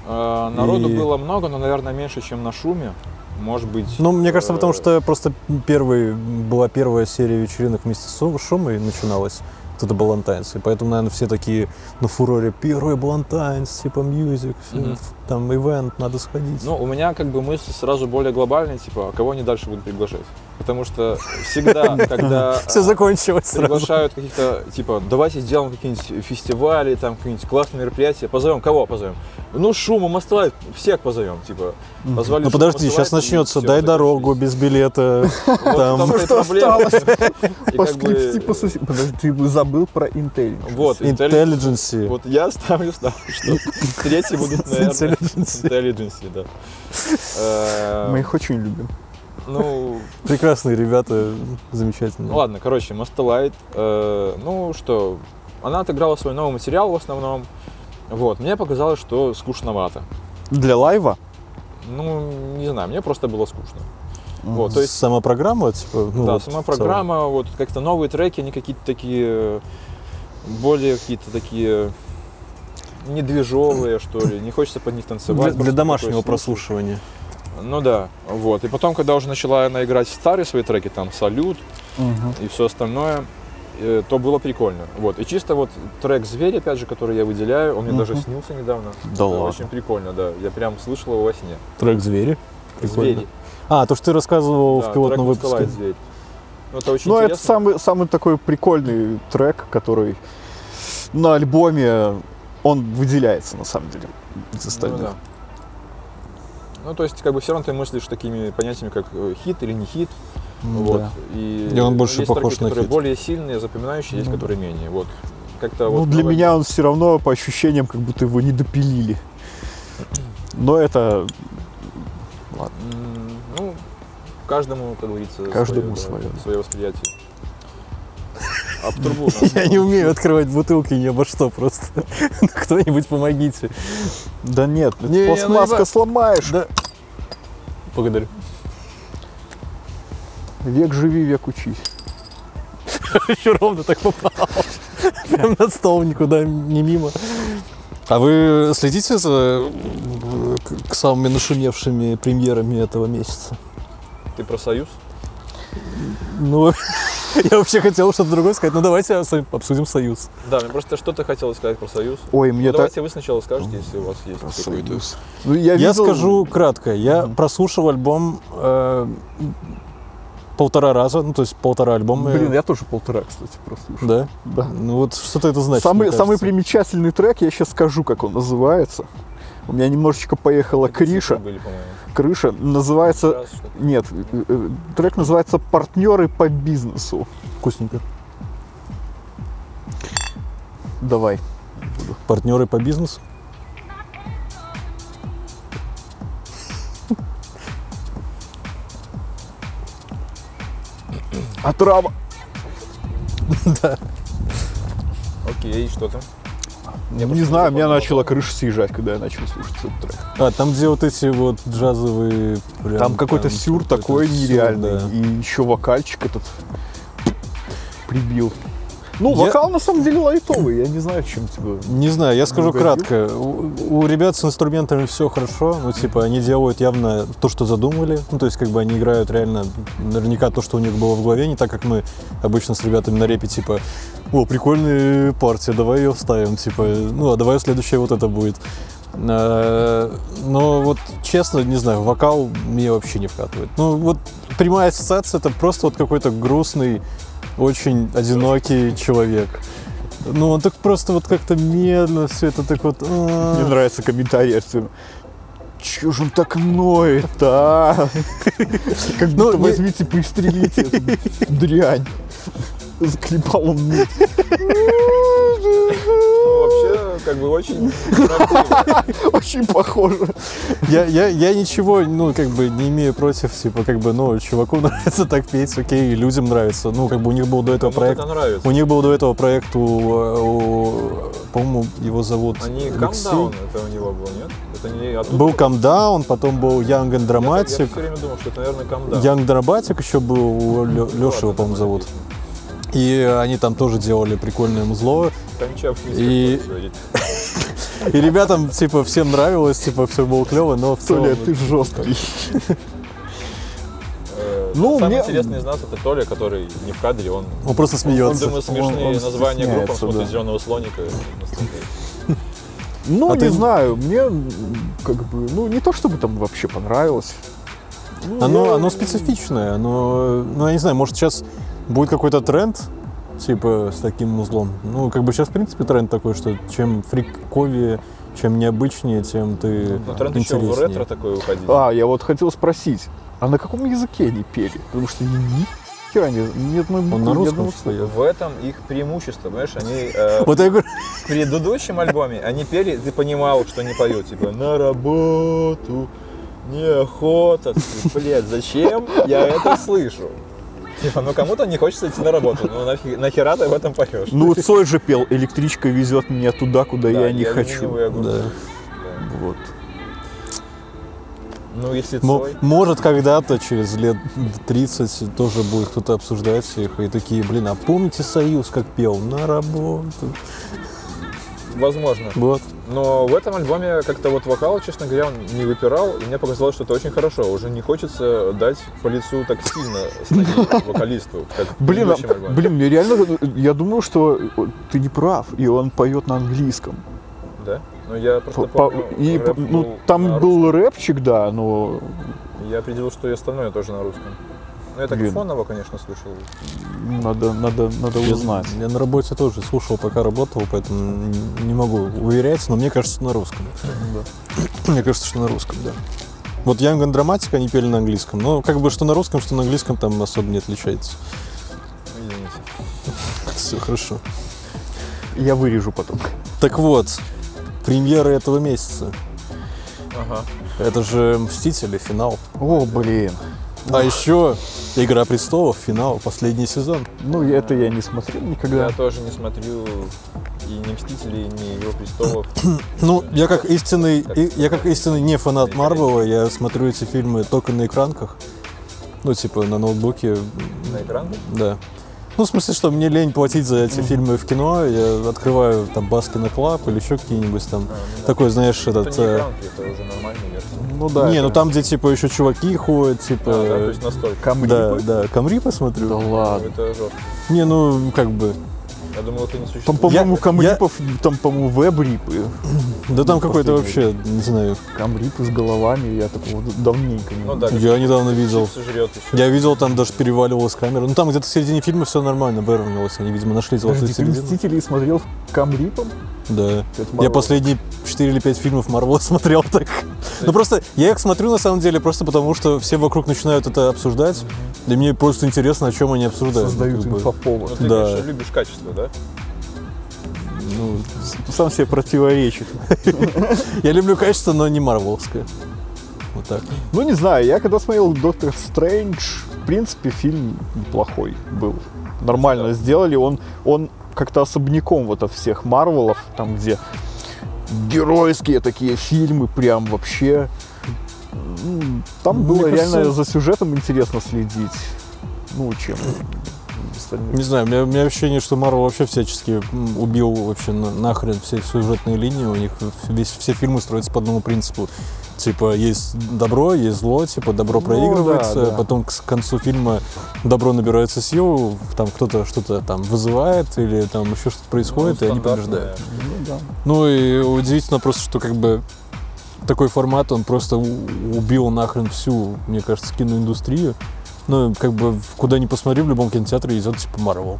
Э, Народу И- было много, но, наверное, меньше, чем на шуме. Может быть. Ну, мне кажется, э, потому что просто первый, была первая серия вечеринок вместе с Шу- Шумой начиналась. Вот это Балантайнс. И поэтому, наверное, все такие на фуроре. Первый Балантайнс, типа мьюзик, Мгм. там ивент, надо сходить. Ну, у меня как бы мысль сразу более глобальная, типа, а кого они дальше будут приглашать? Потому что всегда, когда все а, закончилось приглашают каких-то, типа, давайте сделаем какие-нибудь фестивали, там какие-нибудь классные мероприятия, позовем кого позовем? Ну, Шума, Мастлайт, всех позовем, типа, позвали Ну подожди, сейчас начнется, дай дорогу без билета. Вот там. Что проблема. осталось? Соседу. Подожди, ты забыл про Intel. Вот, Intelligence. Вот я ставлю ставлю, что третий будут, наверное, Intelligence. Intelligence, да. Мы их очень любим. Ну, Прекрасные ребята, замечательные. Ну ладно, короче, Мастелайт. э, ну что, она отыграла свой новый материал в основном. Вот, мне показалось, что скучновато. Для лайва? Ну, не знаю, мне просто было скучно. Вот, то есть, Сама программа, типа, ну, да, вот сама программа, вот как-то новые треки, они какие-то такие, более какие-то такие недвижовые, что ли. Не хочется под них танцевать. Для, для домашнего прослушивания. Ну да, вот. И потом, когда уже начала она играть старые свои треки, там «Салют», и все остальное, э, то было прикольно. Вот. И чисто вот трек «Зверь», опять же, который я выделяю, он мне даже снился недавно. Да Это ладно. Очень прикольно, да. Я прям слышал его во сне. Трек «Звери». Прикольно. «Звери». А, то, что ты рассказывал Да, в пилотном трек выпуске. «Мастелайт «Зверь». Ну, это очень Ну, это интересно. самый, самый такой прикольный трек, который на альбоме он выделяется на самом деле из Ну, остальных. да. Ну, то есть, как бы все равно ты мыслишь такими понятиями, как э, хит или не хит. М, Вот. да. И, И он больше есть похож треки, на которые хит. более сильные, запоминающие, есть Ну. которые менее. Вот. Как-то Ну, вот для новое- меня он все равно по ощущениям, как будто его не допилили. Но это М, Ну, каждому, как говорится, Каждому свое, свое. свое восприятие. Об трубу. Я не умею открывать бутылки ни обо что просто. Кто-нибудь помогите. Да нет, ну, ебать. сломаешь. Да. Благодарю. Век живи, век учись. Еще ровно так попал. Прям на стол никуда не мимо. А вы следите за э, к- к самыми нашумевшими премьерами этого месяца? Ты про союз? Ну, я вообще хотел что-то другое сказать. Ну, давайте обсудим «Союз». Да, мне просто что-то хотел сказать про союз. Ой, Ну, мне так... давайте вы сначала скажете, если у вас есть какой-то. Ну, я, Я видел- скажу кратко. Я прослушал альбом э, полтора раза, ну, то есть полтора альбома. Блин, я тоже полтора, кстати, прослушал. Да? Да. Ну, вот что-то это значит. самый, мне самый примечательный трек, я сейчас скажу, как он называется. У меня немножечко поехала крыша. Были, по-моему. Крыша называется... Раз. Нет, э, э, трек называется «Партнеры по бизнесу». Вкусненько. Давай. Партнеры по бизнесу. Отрава. Окей, что там? Не, просто знаю, у меня начала крыша съезжать, когда я начал слушать этот трек. А, там, где вот эти вот джазовые... прям Там какой-то сюр какой-то такой сюр, нереальный. да. И еще вокальчик этот прибил. Ну, Я- вокал на самом деле лайтовый. Я не знаю, чем тебе. Не знаю, я скажу Угодил? кратко. У, у ребят с инструментами все хорошо. Ну, типа, они делают явно то, что задумали. Ну, то есть, как бы они играют реально наверняка то, что у них было в голове, не так, как мы обычно с ребятами на репе, типа, о, прикольная партия, давай ее вставим, типа, ну, а давай следующая вот это будет. Э, Но вот честно, не знаю, вокал мне вообще не вкатывает. Ну вот прямая ассоциация это просто вот какой-то грустный, очень одинокий человек. Ну он так просто вот как-то медленно все это так вот. а. Мне нравится комментарий. Чё же он так ноет, а? Как Ну, будто возьмите, пристрелите дрянь. Заклепал он мне. Ну, вообще, как бы очень. Очень похоже. Я, я, я ничего, ну, как бы не имею против, типа, как бы, ну, чуваку нравится так петь, окей, и людям нравится. Ну, как бы у них был до этого проект. У них был до этого проект у, у- по-моему, его зовут Они. Камдаун, это у него был, нет? Это не оттуда? Был Down, потом был Young and Я, я Dramatic. все время думал, что это, наверное, Камдаун. Young Dramatic еще был, у Лё- Ну, по-моему, зовут. песня. И они там тоже делали прикольное музло. И- И ребятам, типа, всем нравилось, типа, все было клево, но в целом... Толя, ты жесткий. Ну, Ну, Самый мне- интересный из нас это Толя, который не в кадре, он, Он просто он смеется. думает смешные он названия групп, он смотрит да. зеленого слоника. Ну, А не ты- знаю, мне как бы, ну, не то чтобы там вообще понравилось. Ну, Оно, я- оно специфичное, оно, ну, я не знаю, может, сейчас будет какой-то тренд, типа, с таким узлом. Ну, как бы сейчас, в принципе, тренд такой, что чем фриковее, чем необычнее, тем ты Ну, тренд еще в интереснее. ретро такой уходить. А, я вот хотел спросить, а на каком языке они пели? Потому что ни хера не ни одной буквы, Он на русском одного слова. В этом их преимущество, понимаешь, они э, Вот я говорю, в предыдущем альбоме они пели, ты понимал, что они поют, типа на работу, неохота, блядь, зачем я это слышу? Типа, ну кому-то не хочется идти на работу, ну нафи- нахера ты об этом поешь? Ну, вот Цой же пел, электричка везет меня туда, куда Да, я не хочу. ленивый огурец. Да. Да. Вот. Ну, если Цой, может, когда-то, через лет 30, тоже будет кто-то обсуждать их, и такие, блин, а помните Союз, как пел? На работу. возможно. Вот. Но в этом альбоме как-то вот вокал, честно говоря, он не выпирал, и мне показалось, что это очень хорошо. Уже не хочется дать по лицу так сильно вокалисту, как в Блин, а- предыдущем альбоме. блин, мне реально, я думаю, что ты не прав, и он поет на английском. Да? Ну, я просто По- помню, и, ну, был там был рэпчик, да, но. Я определил, что и остальное тоже на русском. Ну, я так Блин. фоново, конечно, слушал. надо, надо, надо узнать. я на работе тоже слушал, пока работал, поэтому не могу уверять, но мне кажется, на русском. Мне кажется, что на русском, да. Вот Young and Dramatic они пели на английском. Но как бы что на русском, что на английском там особо не отличается. Извините. Все хорошо. Я вырежу потом. Так вот, премьера этого месяца. Ага. Это же «Мстители», финал. О, блин. А еще «Игра престолов», финал, последний сезон. Ну, это я не смотрел никогда. Я тоже не смотрю и не Мстителей, ни Игру престолов. Ну, я как истинный, и- я как истинный не фанат Марвела, я смотрю эти фильмы только на экранках. Ну, типа на ноутбуке, На экран? да. Ну, в смысле, что мне лень платить за эти фильмы в кино, я открываю там Baskino Club или еще какие-нибудь там. А, ну да. Такой, знаешь, Это этот... не э, это уже нормальная версия. Ну да. не, это- ну там, где типа еще чуваки ходят, типа... А, да, то есть настолько. Camrip ы? да, да, camrip посмотрю. Да ладно. Это жестко. Не, ну, как бы... Я думал, это не существует. Там, по-моему, Я- camrip ов, там, по-моему, web-rip ы. Да там какой-то Последний. вообще, не знаю. Camrip ы с головами, я такого давненько не Ну да, Я недавно видел. Я видел, там даже переваливалась камера. Ну там где-то в середине фильма все нормально выровнялось. Они, видимо, нашли золотую середину. Мстителей смотрел Камрипом? Да. Я последние 4 или 5 фильмов Марвел смотрел так. Ну просто я их смотрю на самом деле просто потому, что все вокруг начинают это обсуждать. И мне просто интересно, о чем они обсуждают. Создают Как бы, Ну, инфоповод. ты, Да. конечно, любишь качество, да? ну, Сам себе противоречит. я люблю качество, но не марвеловское. Вот так. Ну, не знаю, я когда смотрел Доктор Стрэндж, в принципе, фильм неплохой был. Нормально сделали. Он, он как-то особняком вот от всех Марвелов, там, где геройские такие фильмы, прям вообще. Там Мне было кажется- реально за сюжетом интересно следить. Ну, чем. Не знаю, у меня, у меня ощущение, что Марвел вообще всячески убил вообще на- нахрен все сюжетные линии. У них весь, все фильмы строятся по одному принципу. Типа, есть добро, есть зло, типа, добро Ну, проигрывается, да, да. потом к концу фильма добро набирается сил, там кто-то что-то там вызывает или там еще что-то происходит, Ну, и они побеждают. Ну, да. Ну и удивительно просто, что как бы такой формат, он просто убил нахрен всю, мне кажется, киноиндустрию. Ну, как бы, куда ни посмотри, в любом кинотеатре идет, типа, Марвел.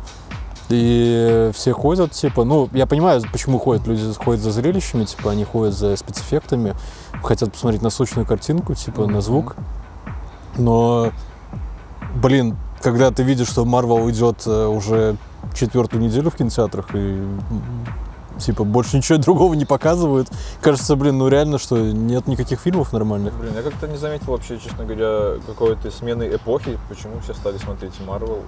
И все ходят, типа, ну, я понимаю, почему ходят, люди ходят за зрелищами, типа, они ходят за спецэффектами, хотят посмотреть на сочную картинку, типа, на звук. Но, блин, когда ты видишь, что Марвел идет э, уже четвертую неделю в кинотеатрах и типа больше ничего другого не показывают, кажется, блин, ну реально, что нет никаких фильмов нормальных. Блин, я как-то не заметил вообще, честно говоря, какой-то смены эпохи, почему все стали смотреть Марвел.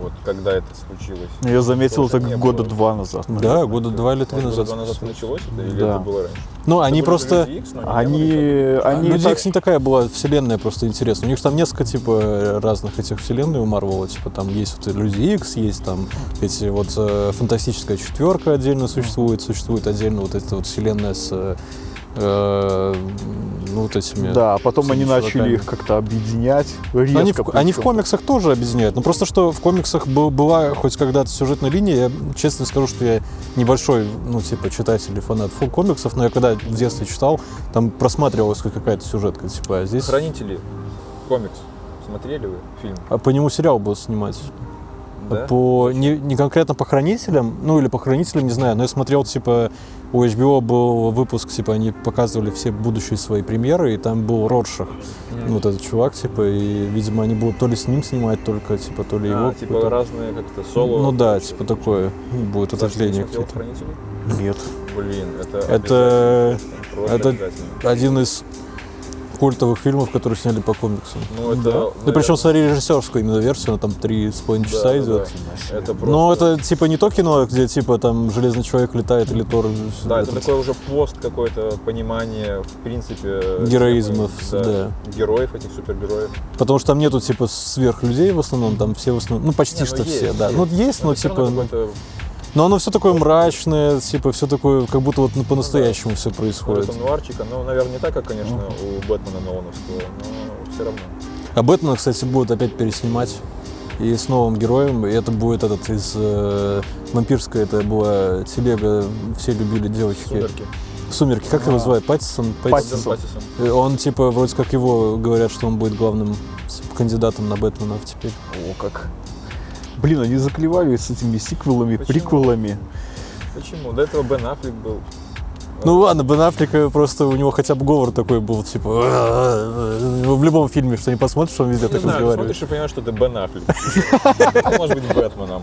Вот когда это случилось. Ну, Я заметил это года было. два назад. Да, года два или три Может, назад. года два назад началось это, или Да. это было раньше? Ну, Это они просто... Люди Икс, но не Они, они Люди так- Икс не такая была вселенная просто интересная. У них там несколько типа разных этих вселенной у Марвела. Типа там есть вот Люди Икс, есть там эти вот э, фантастическая четверка отдельно существует, существует отдельно вот эта вот вселенная с э, ну, вот этими. Да, а потом они начали чуваками. их как-то объединять. Ну, Резко, они, в, они в комиксах тоже объединяют. Но просто что в комиксах был- была хоть когда-то сюжетная линия, я честно скажу, что я небольшой, ну, типа, читатель и фанат фу- комиксов, но я когда в детстве читал, там просматривалась хоть какая-то сюжетка, типа, а здесь... Хранители. Комикс. Смотрели вы фильм? А по нему сериал будут снимать. Да? По, не, не конкретно по хранителям, ну или по хранителям, не знаю, но я смотрел, типа, у HBO был выпуск, типа, они показывали все будущие свои премьеры, и там был Ротшах, Мгм. вот этот чувак, типа, и, видимо, они будут то ли с ним снимать, только, типа, то ли его. А, типа какой-то- разные как-то соло. Ну да, типа такое. Будет смотрел какие-то. Нет. Блин, это Это это- один из культовых фильмов, которые сняли по комиксам. Ну, это, Да. Ну, причем наверное, смотри режиссерскую именно версию, она там три с половиной да, часа да, идет. да. Это просто... Но это типа не то кино, где типа там Железный человек летает или Тор. Да, это этот, такое уже пост какое-то понимание, в принципе... Героизмов, темы, да. Героев, этих супергероев. Потому что там нету типа сверхлюдей в основном, там все в основном, ну почти Не, ну, что есть, все, да. есть. Ну есть, но равно типа, но оно все такое мрачное, типа все такое, как будто вот ну, по-настоящему все происходит. какой-то нуарчика. Ну, наверное, не так, как, конечно, у Бэтмена Нолановского, но все равно. А Бэтмена, кстати, будут опять переснимать. И с новым героем. И это будет этот из э, вампирской, это была телега, все любили девочки. Сумерки. Сумерки, как его А. называют? Паттисон? Паттисон. Паттисон. Э, Он типа, вроде как его говорят, что он будет главным кандидатом на Бэтмена теперь. О, как. Блин, они заклевали с этими сиквелами, Почему? приквелами. Почему? До этого Бен Аффлек был. Ну ладно, Бен Аффлек просто у него хотя бы говор такой был, типа, в любом фильме, что не посмотришь, он везде Не так знаю, разговаривает. смотришь и понимаешь, что это Бен Аффлек. Он может быть Бэтменом.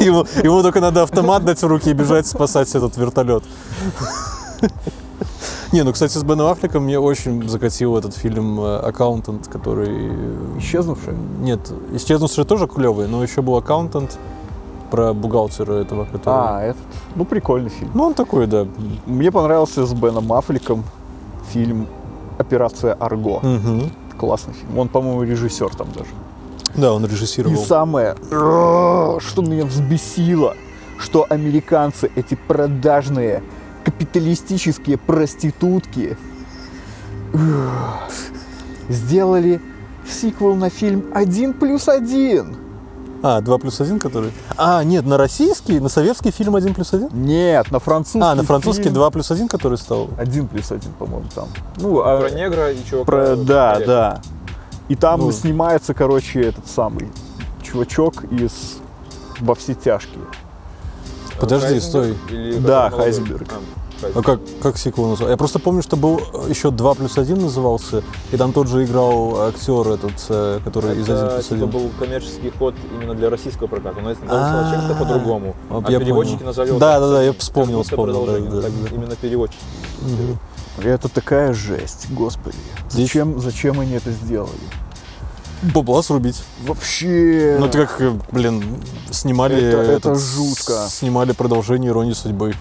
Ему, ему только надо автомат дать в руки и бежать спасать этот вертолет. Не, ну, кстати, с Беном Аффлеком мне очень закатил этот фильм «Аккаунтант», который... э, Исчезнувшая? Нет, «Исчезнувший» тоже клевый, но еще был «Аккаунтант» про бухгалтера этого, который... А, этот. Ну, прикольный фильм. Ну, он такой, да. Мне понравился с Беном Аффлеком фильм «Операция Арго». Мгм. Классный фильм. Он, по-моему, режиссер там даже. Да, он И режиссировал. самое, э, что меня взбесило, что американцы, эти продажные капиталистические проститутки, сделали сиквел на фильм «Один плюс один». А, 2 плюс 1, который... А, нет, на российский, на советский фильм 1 плюс 1? Нет, на французский А, на французский фильм 2 плюс 1, который стал... «Один плюс один», по-моему, там. Ну, а- Про негра и чувака. Про, да, Олега. да. И там Ну. снимается, короче, этот самый чувачок из «Во все тяжкие». Подожди, Хайзенберг стой. или Да, какой молодой? Хайзенберг. А, А как, как сиквел назывался? Я просто помню, что был еще 2 плюс 1 назывался, и там тот же играл актер этот, э, который из 1 Это плюс типа 1. был коммерческий ход именно для российского проката. Он А, назывался чем-то по-другому. А я переводчики понял. его Да, да, да, я вспомнил, вспомнил, да, продолжение. да, Так да. Именно переводчики. Это такая жесть, господи. Зачем, зачем они это сделали? Бабла срубить. Вообще. Ну, это как, э, блин, снимали... Это- это этот, жутко. Снимали продолжение «Иронии судьбы».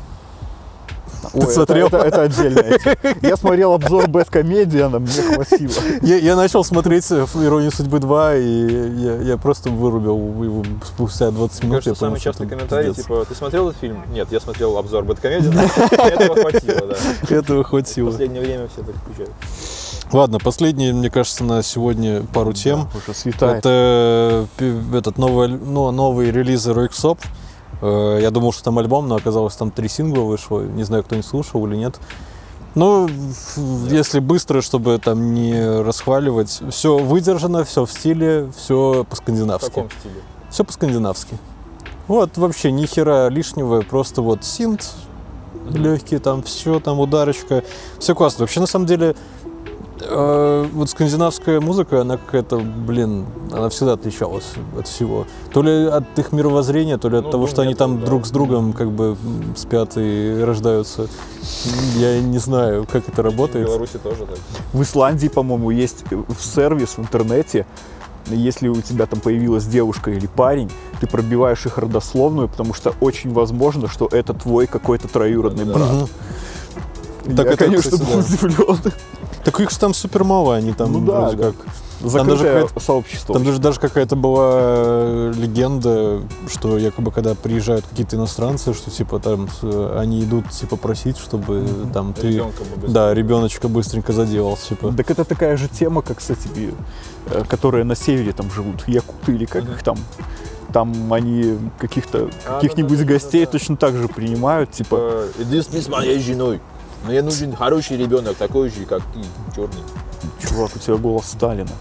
Ой, это- смотрел? Это, это отдельная тема. Я смотрел обзор Бэткомедиана, мне хватило. Я, я начал смотреть э, «Иронию судьбы 2», и я, я просто вырубил его спустя 20 Мне минут. кажется, я понял, самый частый комментарий, пиздец. типа, ты смотрел этот фильм? Нет, я смотрел обзор Бэткомедиана. Этого хватило, да. Этого В хватило. последнее время все так включают. Ладно, последние, мне кажется, на сегодня пару тем. Уже светает. Это пи- этот новый, ну, новый релиз Ройксоп. Э, Я думал, что там альбом, но оказалось, там три сингла вышло. Не знаю, кто не слушал или нет. Ну, ф- если быстро, чтобы там не расхваливать. Все выдержано, все в стиле, все В по-скандинавски. каком стиле? Все по-скандинавски. Вот вообще ни хера лишнего, просто вот синт легкий, там все, там ударочка, все классно. Вообще на самом деле э, вот скандинавская музыка, она какая-то, блин, она всегда отличалась от всего. То ли от их мировоззрения, то ли от Ну, того, ну, что они там да. друг с другом как бы спят и рождаются. Я не знаю, как это В работает. Беларуси тоже так. В Исландии, по-моему, есть в сервис в интернете. Если у тебя там появилась девушка или парень, ты пробиваешь их родословную, потому что очень возможно, что это твой какой-то троюродный Да. брат. Мгм. Я, Так это, конечно, кстати, был да. удивлен. Так их же там супер мало, они там Ну да, вроде да. как Закрытое какая-то- сообщество. Там даже, даже какая-то была э, легенда, что якобы когда приезжают какие-то иностранцы, что типа там э, они идут типа просить, чтобы там ты Ребенка да ребеночка быстренько заделал типа. Так это такая же тема, как с этими, э, которые на севере там живут, якуты или как Мгм. их там. Там они каких-то А, каких-нибудь да-да-да-да-да. гостей точно так же принимают, типа. Иди с моей женой. Мне нужен хороший ребенок, такой же, как ты, черный. Чувак, у тебя голос Сталина.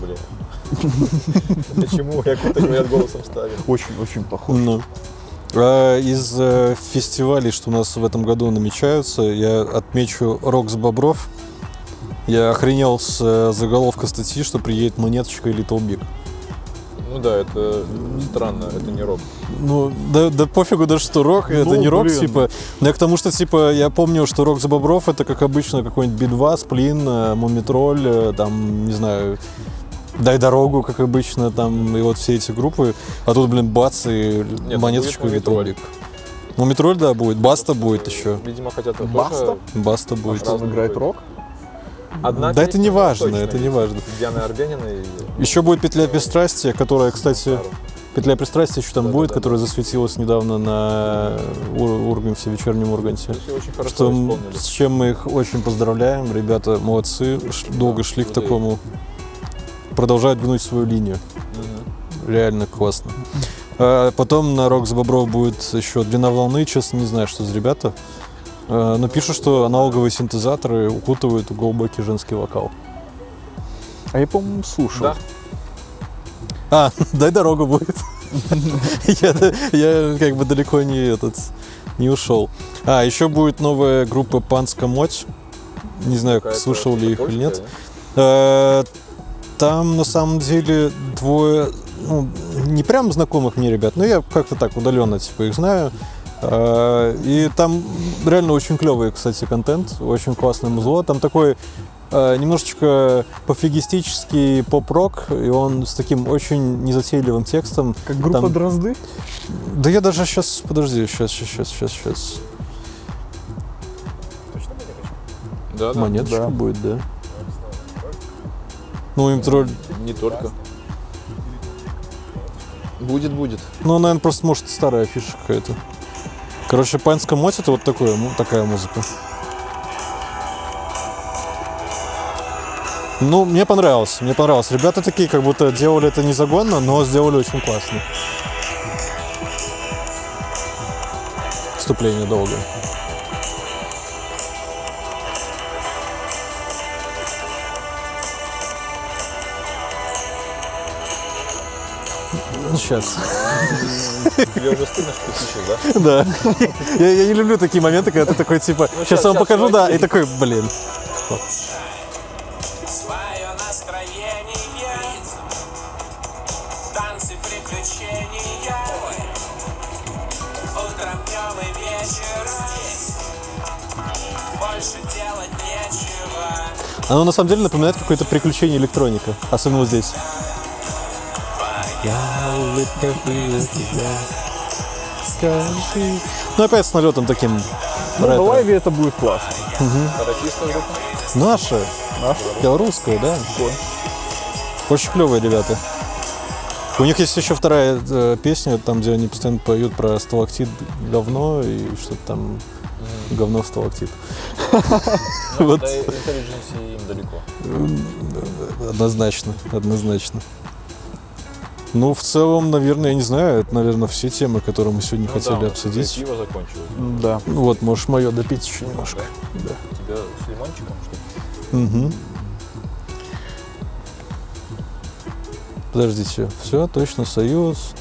Бля. Почему? Я как-то говорят голосом ставил. Очень-очень похож. Ну. А из э, фестивалей, что у нас в этом году намечаются, я отмечу Рок с Бобров. Я охренел с э, заголовка статьи, что приедет монеточка и Little Big. Ну да, это странно, это не рок. Ну, да, да пофигу даже, что рок, это Ну, не рок, блин. типа. Но я к тому, что, типа, я помню, что рок за бобров это, как обычно, какой-нибудь Би-2, Сплин, э, Мумий Тролль, э, там, не знаю, Дай дорогу, как обычно, там, и вот все эти группы. А тут, блин, бац, и Нет, и Мумий Тролль. Big. Мумий Тролль, да, будет. Баста будет еще. Видимо, хотят. Баста? Баста будет. Он играет рок? Одна Да это не важно, это не важно. Дианы Арбениной и... Еще будет петля пристрастия, которая, кстати, петля пристрастия еще там Да-да-да. будет, которая засветилась недавно на Ур- Урганте, вечернем хорошо Что, исполнили. с чем мы их очень поздравляем. Ребята молодцы, ш- долго шли к такому. Продолжают гнуть свою линию. Мгм. Реально классно. А потом на Рок с Бобров будет еще длина волны. Честно, не знаю, что за ребята. А, Но пишут, что аналоговые синтезаторы укутывают глубокий женский вокал. А я, по-моему, слушал. Да. А, дай дорогу будет. Я я как бы далеко не этот не ушел. А, еще будет новая группа Панска Моть. Не знаю, слышал ли их или нет. Э, Там на самом деле двое, ну, не прям знакомых мне ребят, но я как-то так удаленно типа их знаю. Э, И там реально очень клевый, кстати, контент, очень классное музло. Там такой э, немножечко пофигистический поп-рок, и он с таким очень незатейливым текстом. Как группа Там- Дрозды? Да я даже сейчас, подожди, сейчас, сейчас, сейчас, сейчас. Да, да. Монеточка да. будет, да. Ну, им тролль. Не только. Будет, будет. Ну, наверное, просто, может, старая афиша какая-то. Короче, панская моть это вот такое, му- такая музыка. Ну, мне понравилось, мне понравилось. Ребята такие, как будто делали это незагонно, но сделали очень классно. Вступление долгое. Ну, сейчас. Тебе уже стыдно, что ты пишешь, да? Да. Я, я не люблю такие моменты, когда ты такой, типа, сейчас щас, я вам покажу, да, и такой, блин. Свое настроение Танцы приключения Утром днем и вечером Больше делать нечего Оно на самом деле напоминает какое-то приключение электроника, особенно вот здесь. Ну опять с налетом таким. Ну, ретро. лайве это будет классно. Российская группа. Наша, Наша? белорусская, да. Очень клевые ребята. У них есть еще вторая э, песня, там, где они постоянно поют про сталактит говно и что-то там говно сталактит. Вот. До Intelligence им далеко. Однозначно, однозначно. Ну, в целом, наверное, я не знаю, это, наверное, все темы, которые мы сегодня Ну хотели да, обсудить. Пиво закончилось. Да. Ну Вот, можешь мое допить еще немножко. У тебя с лимончиком, что ли? Мгм. Подождите, все, точно, Союз.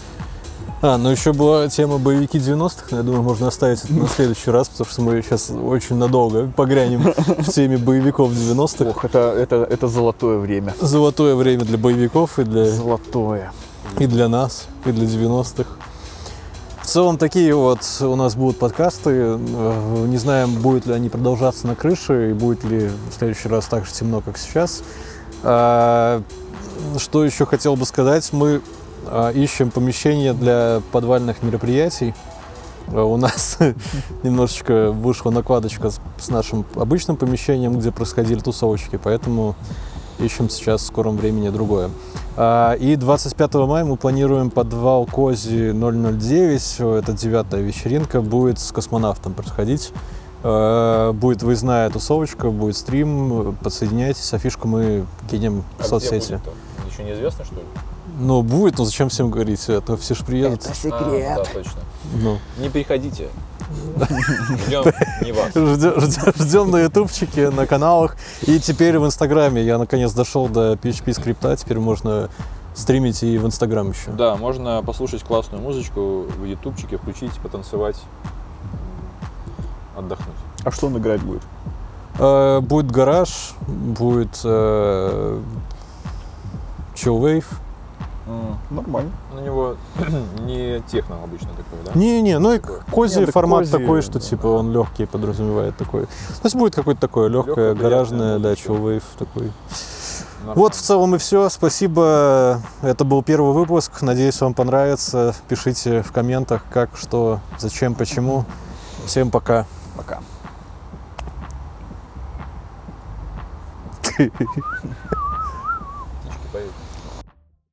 А, ну еще была тема боевики 90-х, но я думаю, можно оставить это на следующий раз, потому что мы сейчас очень надолго погрянем в теме боевиков 90-х. Ох, это, это, это золотое время. Золотое время для боевиков и для Золотое. И для нас, и для 90-х. В целом такие вот у нас будут подкасты. Э, Не знаем, будут ли они продолжаться на крыше, и будет ли в следующий раз так же темно, как сейчас. А, Что еще хотел бы сказать? Мы а, ищем помещение для подвальных мероприятий. Э, У нас немножечко вышла накладочка с- нашим обычным помещением, где происходили тусовочки, поэтому ищем сейчас в скором времени другое. А, И 25 мая мы планируем подвал Кози 009, это девятая вечеринка, будет с космонавтом происходить. Э, Будет выездная тусовочка, будет стрим, подсоединяйтесь, афишку мы кинем в А где соцсети. Еще неизвестно, что ли? Ну, будет, но зачем всем говорить, а то все же приедут. А, да, точно. Ну. Не приходите. Ждем не вас. Ждем, на ютубчике, на каналах. И теперь в инстаграме. Я наконец дошел до PHP скрипта. Теперь можно стримить и в инстаграм еще. Да, можно послушать классную музычку в ютубчике, включить, потанцевать, отдохнуть. А что он играть будет? Э, Будет гараж, будет э, chill wave. Нормально. На него не техно обычно такое, да? Не-не, ну и кози Не, да формат кози, такой, что да. типа он легкий подразумевает такой. То есть будет какое-то такое легкое, Лёгкая, гаражное, да, wave такой. Нормально. Вот в целом и все. Спасибо. Это был первый выпуск. Надеюсь, вам понравится. Пишите в комментах, как, что, зачем, почему. Всем пока. Пока.